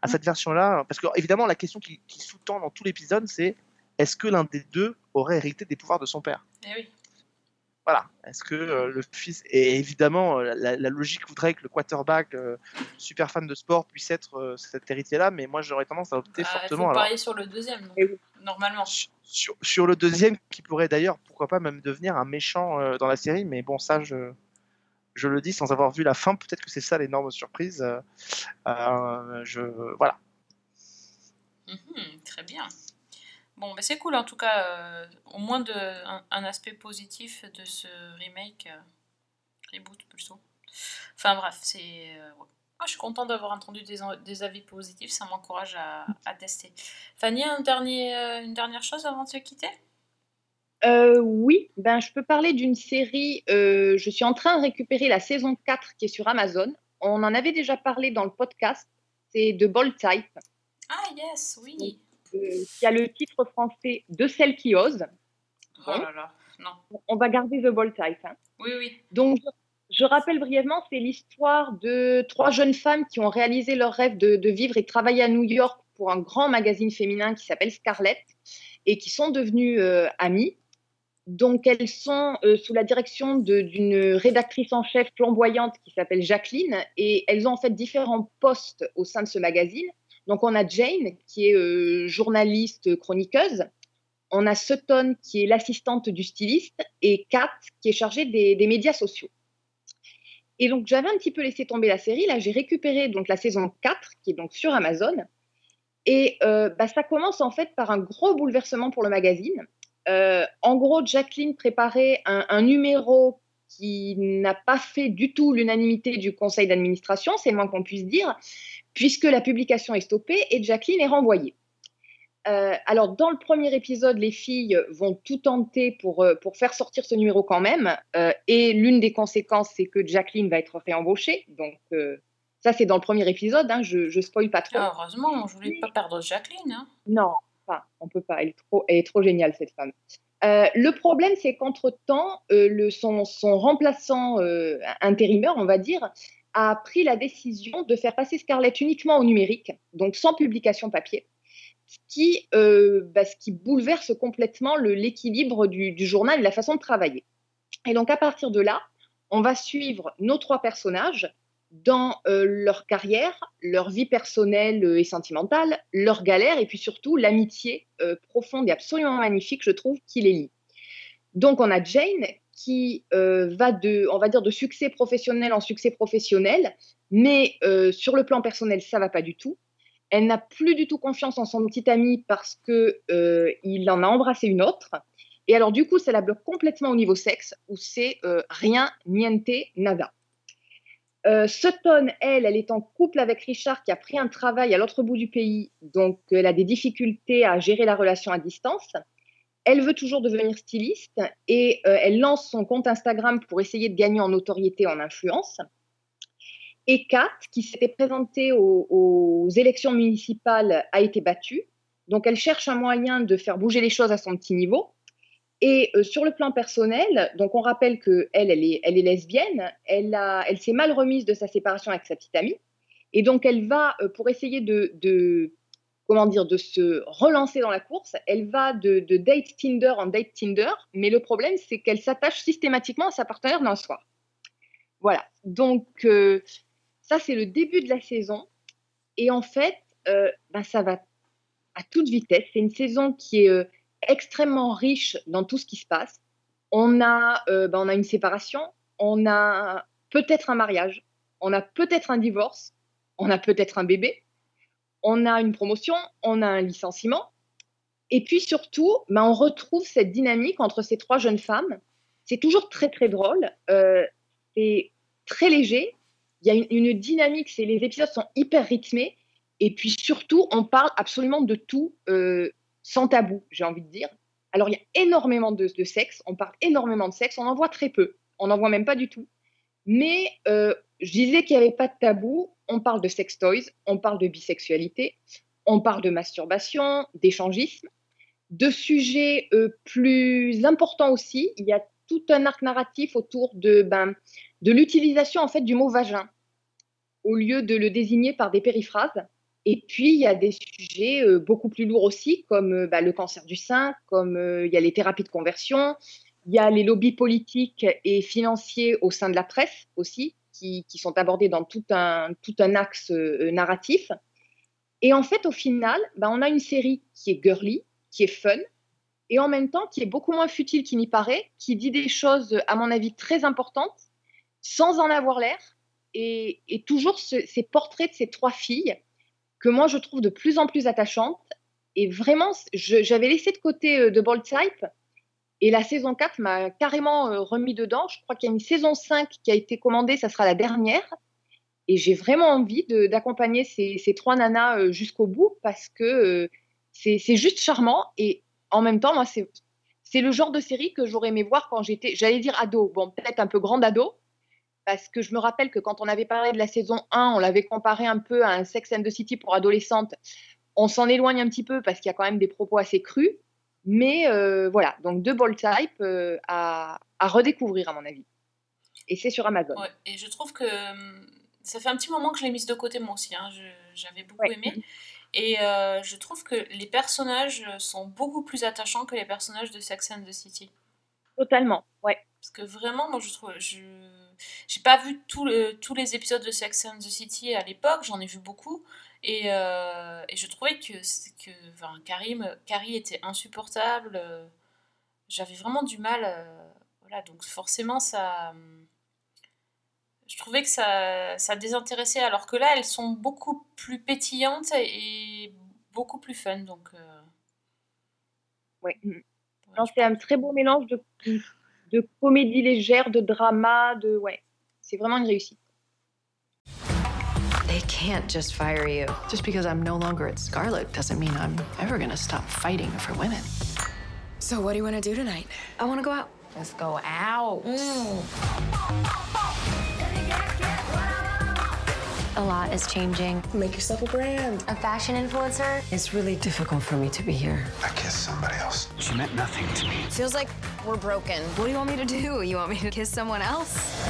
à cette version-là. Parce que, évidemment, la question qui, qui sous-tend dans tout l'épisode, c'est est-ce que l'un des deux aurait hérité des pouvoirs de son père? Eh oui. Voilà. Est-ce que euh, le fils. Et évidemment, euh, la, la logique voudrait que le quarterback, euh, super fan de sport, puisse être euh, cet héritier-là, mais moi j'aurais tendance à opter Ah, Il fortement. faut alors, parier sur le deuxième, donc, normalement. sur, sur le deuxième, qui pourrait d'ailleurs, pourquoi pas, même devenir un méchant euh, dans la série, mais bon, ça, je, je le dis sans avoir vu la fin, peut-être que c'est ça l'énorme surprise. je, voilà. Mhm, très bien. Bon, mais c'est cool en tout cas, euh, au moins de, un, un aspect positif de ce remake, euh, reboot plutôt. Enfin bref, c'est. euh, ouais. Moi, je suis contente d'avoir entendu des, des avis positifs, ça m'encourage à, à tester. Fanny, un dernier, euh, une dernière chose avant de se quitter? Euh, oui, ben, je peux parler d'une série. euh, je suis en train de récupérer la saison 4 qui est sur Amazon. On en avait déjà parlé dans le podcast. C'est de Bold Type, Ah, yes, oui. Euh, qui a le titre français De celle qui ose. Oh là là, non. On va garder The Bold Type. hein. Oui, oui. Donc, je, rappelle brièvement, c'est l'histoire de trois jeunes femmes qui ont réalisé leur rêve de, de vivre et travailler à New York pour un grand magazine féminin qui s'appelle Scarlett et qui sont devenues euh, amies. Donc, elles sont euh, sous la direction d'une rédactrice en chef flamboyante qui s'appelle Jacqueline et elles ont en fait différents postes au sein de ce magazine. Donc, on a Jane qui est euh, journaliste chroniqueuse. On a Sutton qui est l'assistante du styliste et Kat qui est chargée des, médias sociaux. Et donc, j'avais un petit peu laissé tomber la série. Là, j'ai récupéré donc la saison 4 qui est donc sur Amazon. Et euh, bah, ça commence en fait par un gros bouleversement pour le magazine. Euh, en gros, Jacqueline préparait un, un numéro qui n'a pas fait du tout l'unanimité du conseil d'administration, c'est le moins qu'on puisse dire, puisque la publication est stoppée et Jacqueline est renvoyée. Euh, alors, dans le premier épisode, les filles vont tout tenter pour, euh, pour faire sortir ce numéro quand même. euh, et l'une des conséquences, c'est que Jacqueline va être réembauchée. Donc, ça, c'est dans le premier épisode. hein, je, je spoil pas trop. Ah, heureusement, je voulais pas perdre Jacqueline. hein. Non, enfin, on peut pas. Elle est trop, elle est trop géniale, cette femme. Le problème, c'est qu'entre-temps, le- son, son remplaçant intérimaire, on va dire, a pris la décision de faire passer Scarlett uniquement au numérique, donc sans publication papier, ce qui, euh, bah, bouleverse complètement l'équilibre du, journal et la façon de travailler. Et donc, à partir de là, on va suivre nos trois personnages dans euh, leur carrière, leur vie personnelle euh, et sentimentale, leurs galères et puis surtout l'amitié profonde et absolument magnifique, je trouve, qui les lie. Donc on a Jane qui euh, va de, on va dire, de succès professionnel en succès professionnel, mais euh, sur le plan personnel, ça va pas du tout. Elle n'a plus du tout confiance en son petit ami parce que euh, il en a embrassé une autre. Et alors du coup, ça la bloque complètement au niveau sexe, où c'est rien, niente, nada. Euh, Sutton, elle, elle est en couple avec Richard qui a pris un travail à l'autre bout du pays, donc elle a des difficultés à gérer la relation à distance. Elle veut toujours devenir styliste et euh, elle lance son compte Instagram pour essayer de gagner en notoriété, en influence. Et Kat, qui s'était présentée aux, élections municipales, a été battue. Donc elle cherche un moyen de faire bouger les choses à son petit niveau. Et euh, sur le plan personnel, donc on rappelle que elle, est, lesbienne, elle, s'est mal remise de sa séparation avec sa petite amie, et donc elle va euh, pour essayer de, comment dire, de se relancer dans la course, elle va de, date Tinder en date Tinder, mais le problème c'est qu'elle s'attache systématiquement à sa partenaire d'un soir. Voilà, donc euh, ça c'est le début de la saison, et en fait, euh, ben, ça va à toute vitesse. C'est une saison qui est euh, extrêmement riche dans tout ce qui se passe. On a, ben, on a une séparation, on a peut-être un mariage, on a peut-être un divorce, on a peut-être un bébé, on a une promotion, on a un licenciement. Et puis surtout, ben, on retrouve cette dynamique entre ces trois jeunes femmes. C'est toujours très très drôle, euh, c'est très léger. Il y a une, dynamique, c'est les épisodes sont hyper rythmés. Et puis surtout, on parle absolument de tout euh, sans tabou, j'ai envie de dire. Alors, il y a énormément de, de sexe, on parle énormément de sexe, on en voit très peu, on n'en voit même pas du tout. Mais euh, je disais qu'il n'y avait pas de tabou, on parle de sex toys, on parle de bisexualité, on parle de masturbation, d'échangisme, de sujets euh, plus importants aussi. Il y a tout un arc narratif autour de, ben, de l'utilisation en fait du mot vagin au lieu de le désigner par des périphrases. Et puis, il y a des sujets euh, beaucoup plus lourds aussi, comme euh, bah, le cancer du sein, comme il y a les thérapies de conversion, il y a les lobbies politiques et financiers au sein de la presse aussi, qui, sont abordés dans tout un, tout un axe euh, narratif. Et en fait, au final, bah, on a une série qui est girly, qui est fun, et en même temps qui est beaucoup moins futile qu'il n'y paraît, qui dit des choses, à mon avis, très importantes, sans en avoir l'air, et, et toujours ce- ces portraits de ces trois filles que moi je trouve de plus en plus attachantes. Et vraiment, j'avais laissé de côté euh, The Bold Type, et la saison 4 m'a carrément euh, remis dedans. Je crois qu'il y a une saison 5 qui a été commandée, ça sera la dernière. Et j'ai vraiment envie d'accompagner ces, trois nanas euh, jusqu'au bout parce que euh, c'est juste charmant. Et en même temps, moi, c'est c'est le genre de série que j'aurais aimé voir quand j'étais, j'allais dire ado, bon, peut-être un peu grande ado, parce que je me rappelle que quand on avait parlé de la saison 1, on l'avait comparé un peu à un Sex and the City pour adolescentes. On s'en éloigne un petit peu parce qu'il y a quand même des propos assez crus. Mais euh, voilà, donc deux Ball Type euh, à, à redécouvrir à mon avis. Et c'est sur Amazon. Ouais, et je trouve que hum, ça fait un petit moment que je l'ai mise de côté moi aussi. hein, J'avais beaucoup aimé. Et euh, je trouve que les personnages sont beaucoup plus attachants que les personnages de Sex and the City. Totalement, ouais. Parce que vraiment, moi, je trouve. Je j'ai pas vu le- tous les épisodes de Sex and the City à l'époque, j'en ai vu beaucoup. Et, euh, et je trouvais que, c'est- que enfin, Karim, Carrie était insupportable. euh, J'avais vraiment du mal. euh, voilà, donc forcément, ça. Je trouvais que ça, ça désintéressait, alors que là, elles sont beaucoup plus pétillantes et beaucoup plus fun. Donc, euh, Ouais. Non, c'est un très beau mélange de, de comédie légère, de drama, de ouais. C'est vraiment une réussite. They can't just fire you. Just because I'm no longer at Scarlet doesn't mean I'm ever gonna stop fighting for women. So, what do you want to do tonight? I wanna go out. Let's go out. Mm. A lot is changing. Make yourself a brand. A fashion influencer? It's really difficult for me to be here. I kissed somebody else. She meant nothing to me. Feels like we're broken. What do you want me to do? You want me to kiss someone else?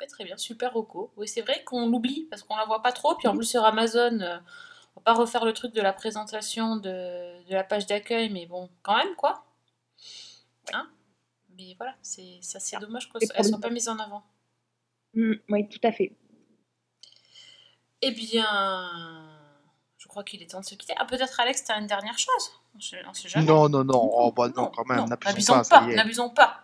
Ouais, très bien, super Rocco. Oui, c'est vrai qu'on l'oublie parce qu'on la voit pas trop. Puis en plus sur Amazon, euh, on va pas refaire le truc de la présentation de, de la page d'accueil, mais bon, quand même quoi. Hein? Mais voilà, c'est ça c'est dommage C'est qu'elles soient problématique. pas mises en avant. Mm, oui, tout à fait. Eh bien, je crois qu'il est temps de se quitter. Ah, peut-être Alex, tu as une dernière chose? On sait, on sait jamais. Non, non, non, oh, bah non, quand même, Non, n'abusons n'abusons pas, pas, ça y est. n'abusons pas.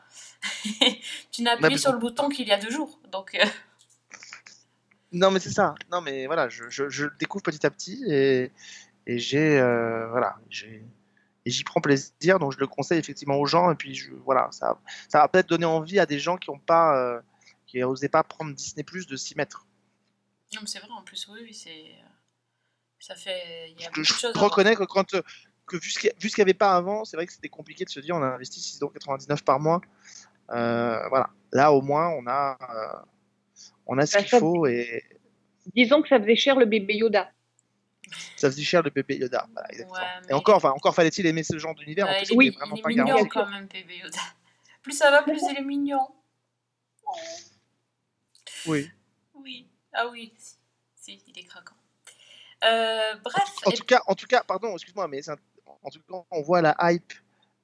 tu n'as appuyé sur le bouton qu'il y a deux jours, donc euh, Non, mais c'est ça. Non, mais voilà, je, je, découvre petit à petit et, et j'ai. euh, voilà, j'y prends plaisir, donc je le conseille effectivement aux gens. Et puis je, voilà, ça, ça va peut-être donner envie à des gens qui ont pas, euh, qui n'osaient pas prendre Disney Plus de s'y mettre. non, mais c'est vrai en plus, oui, oui, c'est. euh, Ça fait. Il y a Je, je reconnais que quand euh, que vu ce qu'il y a- vu ce qu'il n'y avait pas avant, c'est vrai que c'était compliqué de se dire on a investi 6,99€ par mois. Euh, voilà, là au moins on a, euh, on a ce Bah, qu'il ça- faut et Disons que ça faisait cher le bébé Yoda. ça faisait cher le bébé Yoda. Voilà, exactement. Ouais, Et encore, enfin, encore fallait-il aimer ce genre d'univers. en Ouais, plus, il est, il mi- est vraiment il est pas mignon garanti. quand même, bébé Yoda. Plus ça va, plus il est mignon. Oui. Oui. Ah oui, si, si, il est craquant. Euh, bref. En et- tout cas, en tout cas, pardon, excuse-moi, mais un- en tout cas, on voit la hype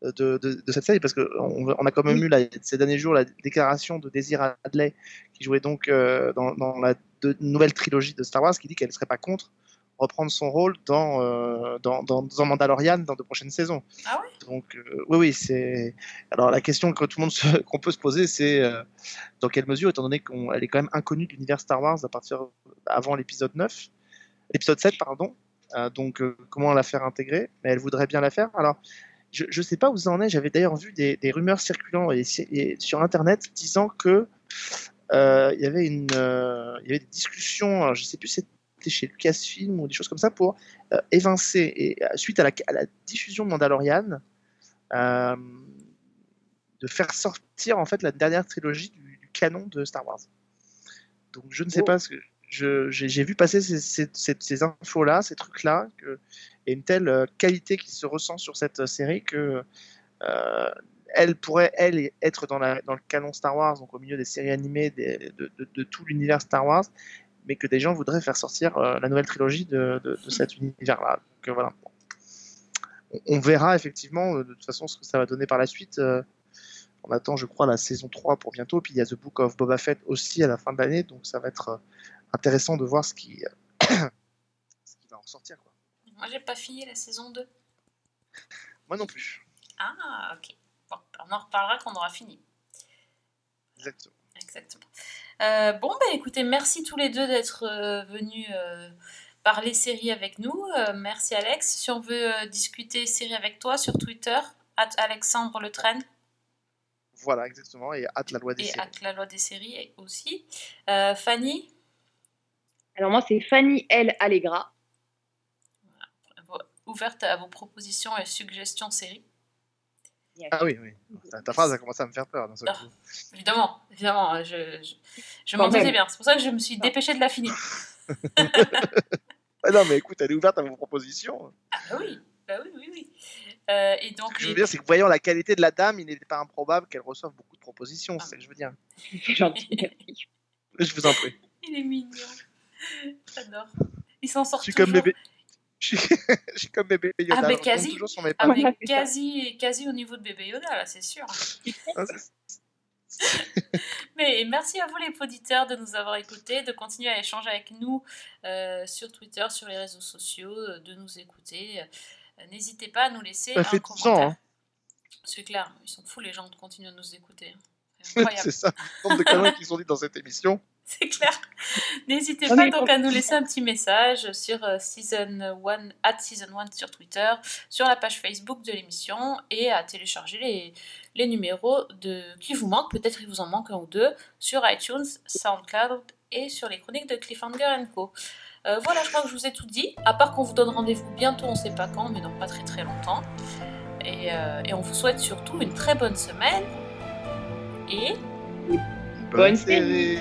de, de, de cette série parce que on, a quand même eu là, ces derniers jours la déclaration de Désir Adley qui jouait donc euh, dans, dans la de- nouvelle trilogie de Star Wars qui dit qu'elle ne serait pas contre reprendre son rôle dans, euh, dans, dans, dans Mandalorian dans de prochaines saisons. Ah ouais? Donc euh, oui, oui, c'est. Alors la question que tout le monde qu'on peut se poser, c'est euh, dans quelle mesure, étant donné qu'elle est quand même inconnue de l'univers Star Wars à partir avant l'épisode 9, l'épisode 7, pardon. Donc comment la faire intégrer? Mais elle voudrait bien la faire. Alors je ne sais pas où ça en est. J'avais d'ailleurs vu des, des rumeurs circulant et, et sur Internet disant que euh, il y avait une, euh, il y avait des discussions. alors, je sais plus si c'était chez Lucasfilm ou des choses comme ça pour euh, évincer et euh, suite à la, à la diffusion de Mandalorian de faire sortir en fait la dernière trilogie du, du canon de Star Wars. Donc je ne sais Oh. pas ce que je- j'ai j'ai vu passer ces, ces, ces- ces infos-là, ces trucs-là, que- et une telle euh, qualité qui se ressent sur cette euh, série que euh, elle pourrait, elle, être dans, le canon Star Wars, donc au milieu des séries animées de, tout l'univers Star Wars, mais que des gens voudraient faire sortir la nouvelle trilogie de, cet univers-là. On, verra effectivement de toute façon ce que ça va donner par la suite. on attend, je crois, la saison 3 pour bientôt. Puis il y a The Book of Boba Fett aussi à la fin de l'année, donc ça va être intéressant de voir ce qui, va en ressortir. Quoi. Moi, j'ai pas fini la saison 2. Moi non plus. Ah, ok. Bon, on en reparlera quand on aura fini. Exactement. Exactement. Euh, bon, bah écoutez, merci tous les deux d'être euh, venus euh, parler série avec nous. Euh, merci Alex. Si on veut euh, discuter série avec toi sur Twitter, at Alexandre Le Train Voilà, exactement. Et hâte la loi des et séries. at la loi des séries aussi. Euh, Fanny, Alors moi, c'est Fanny L. Allegra. Ouverte à vos propositions et suggestions séries. Ah oui, oui. Ta, ta phrase a commencé à me faire peur Ah. coup. Évidemment, évidemment, je, je, m'en doutais bien. C'est pour ça que je me suis dépêchée de la finir. Ah non, mais écoute, elle est ouverte à vos propositions. Ah oui, bah oui, oui, oui. Euh, et donc, Ce que je veux dire, c'est que voyant la qualité de la dame, il n'était pas improbable qu'elle reçoive beaucoup de propositions. Ah. C'est ce que je veux dire. Je vous en prie. il est mignon. J'adore. Il s'en sort Je suis toujours. comme bébé. Je suis, comme bébé Yoda. Ah, mais quasi. toujours sur mes Ah, mais quasi, quasi au niveau de bébé Yoda, là, c'est sûr. Ah, Mais merci à vous, les auditeurs, de nous avoir écoutés, de continuer à échanger avec nous euh, sur Twitter, sur les réseaux sociaux, euh, de nous écouter. Euh, N'hésitez pas à nous laisser Ça un fait 12 commentaire. ans. Hein. C'est clair, ils sont fous les gens de continuer à nous écouter. C'est incroyable. c'est ça. Le nombre de conneries qui sont dites dans cette émission. C'est clair. N'hésitez pas donc à nous laisser un petit message sur euh, season 1 at season 1 sur Twitter, sur la page Facebook de l'émission et à télécharger les, les numéros de qui vous manquent, peut-être il vous en manque un ou deux, sur iTunes, SoundCloud et sur les chroniques de Cliffhanger Co. Euh, voilà, je crois que je vous ai tout dit, à part qu'on vous donne rendez-vous bientôt, on sait pas quand, mais dans pas très très longtemps. Et, euh, et on vous souhaite surtout une très bonne semaine et Bonne série.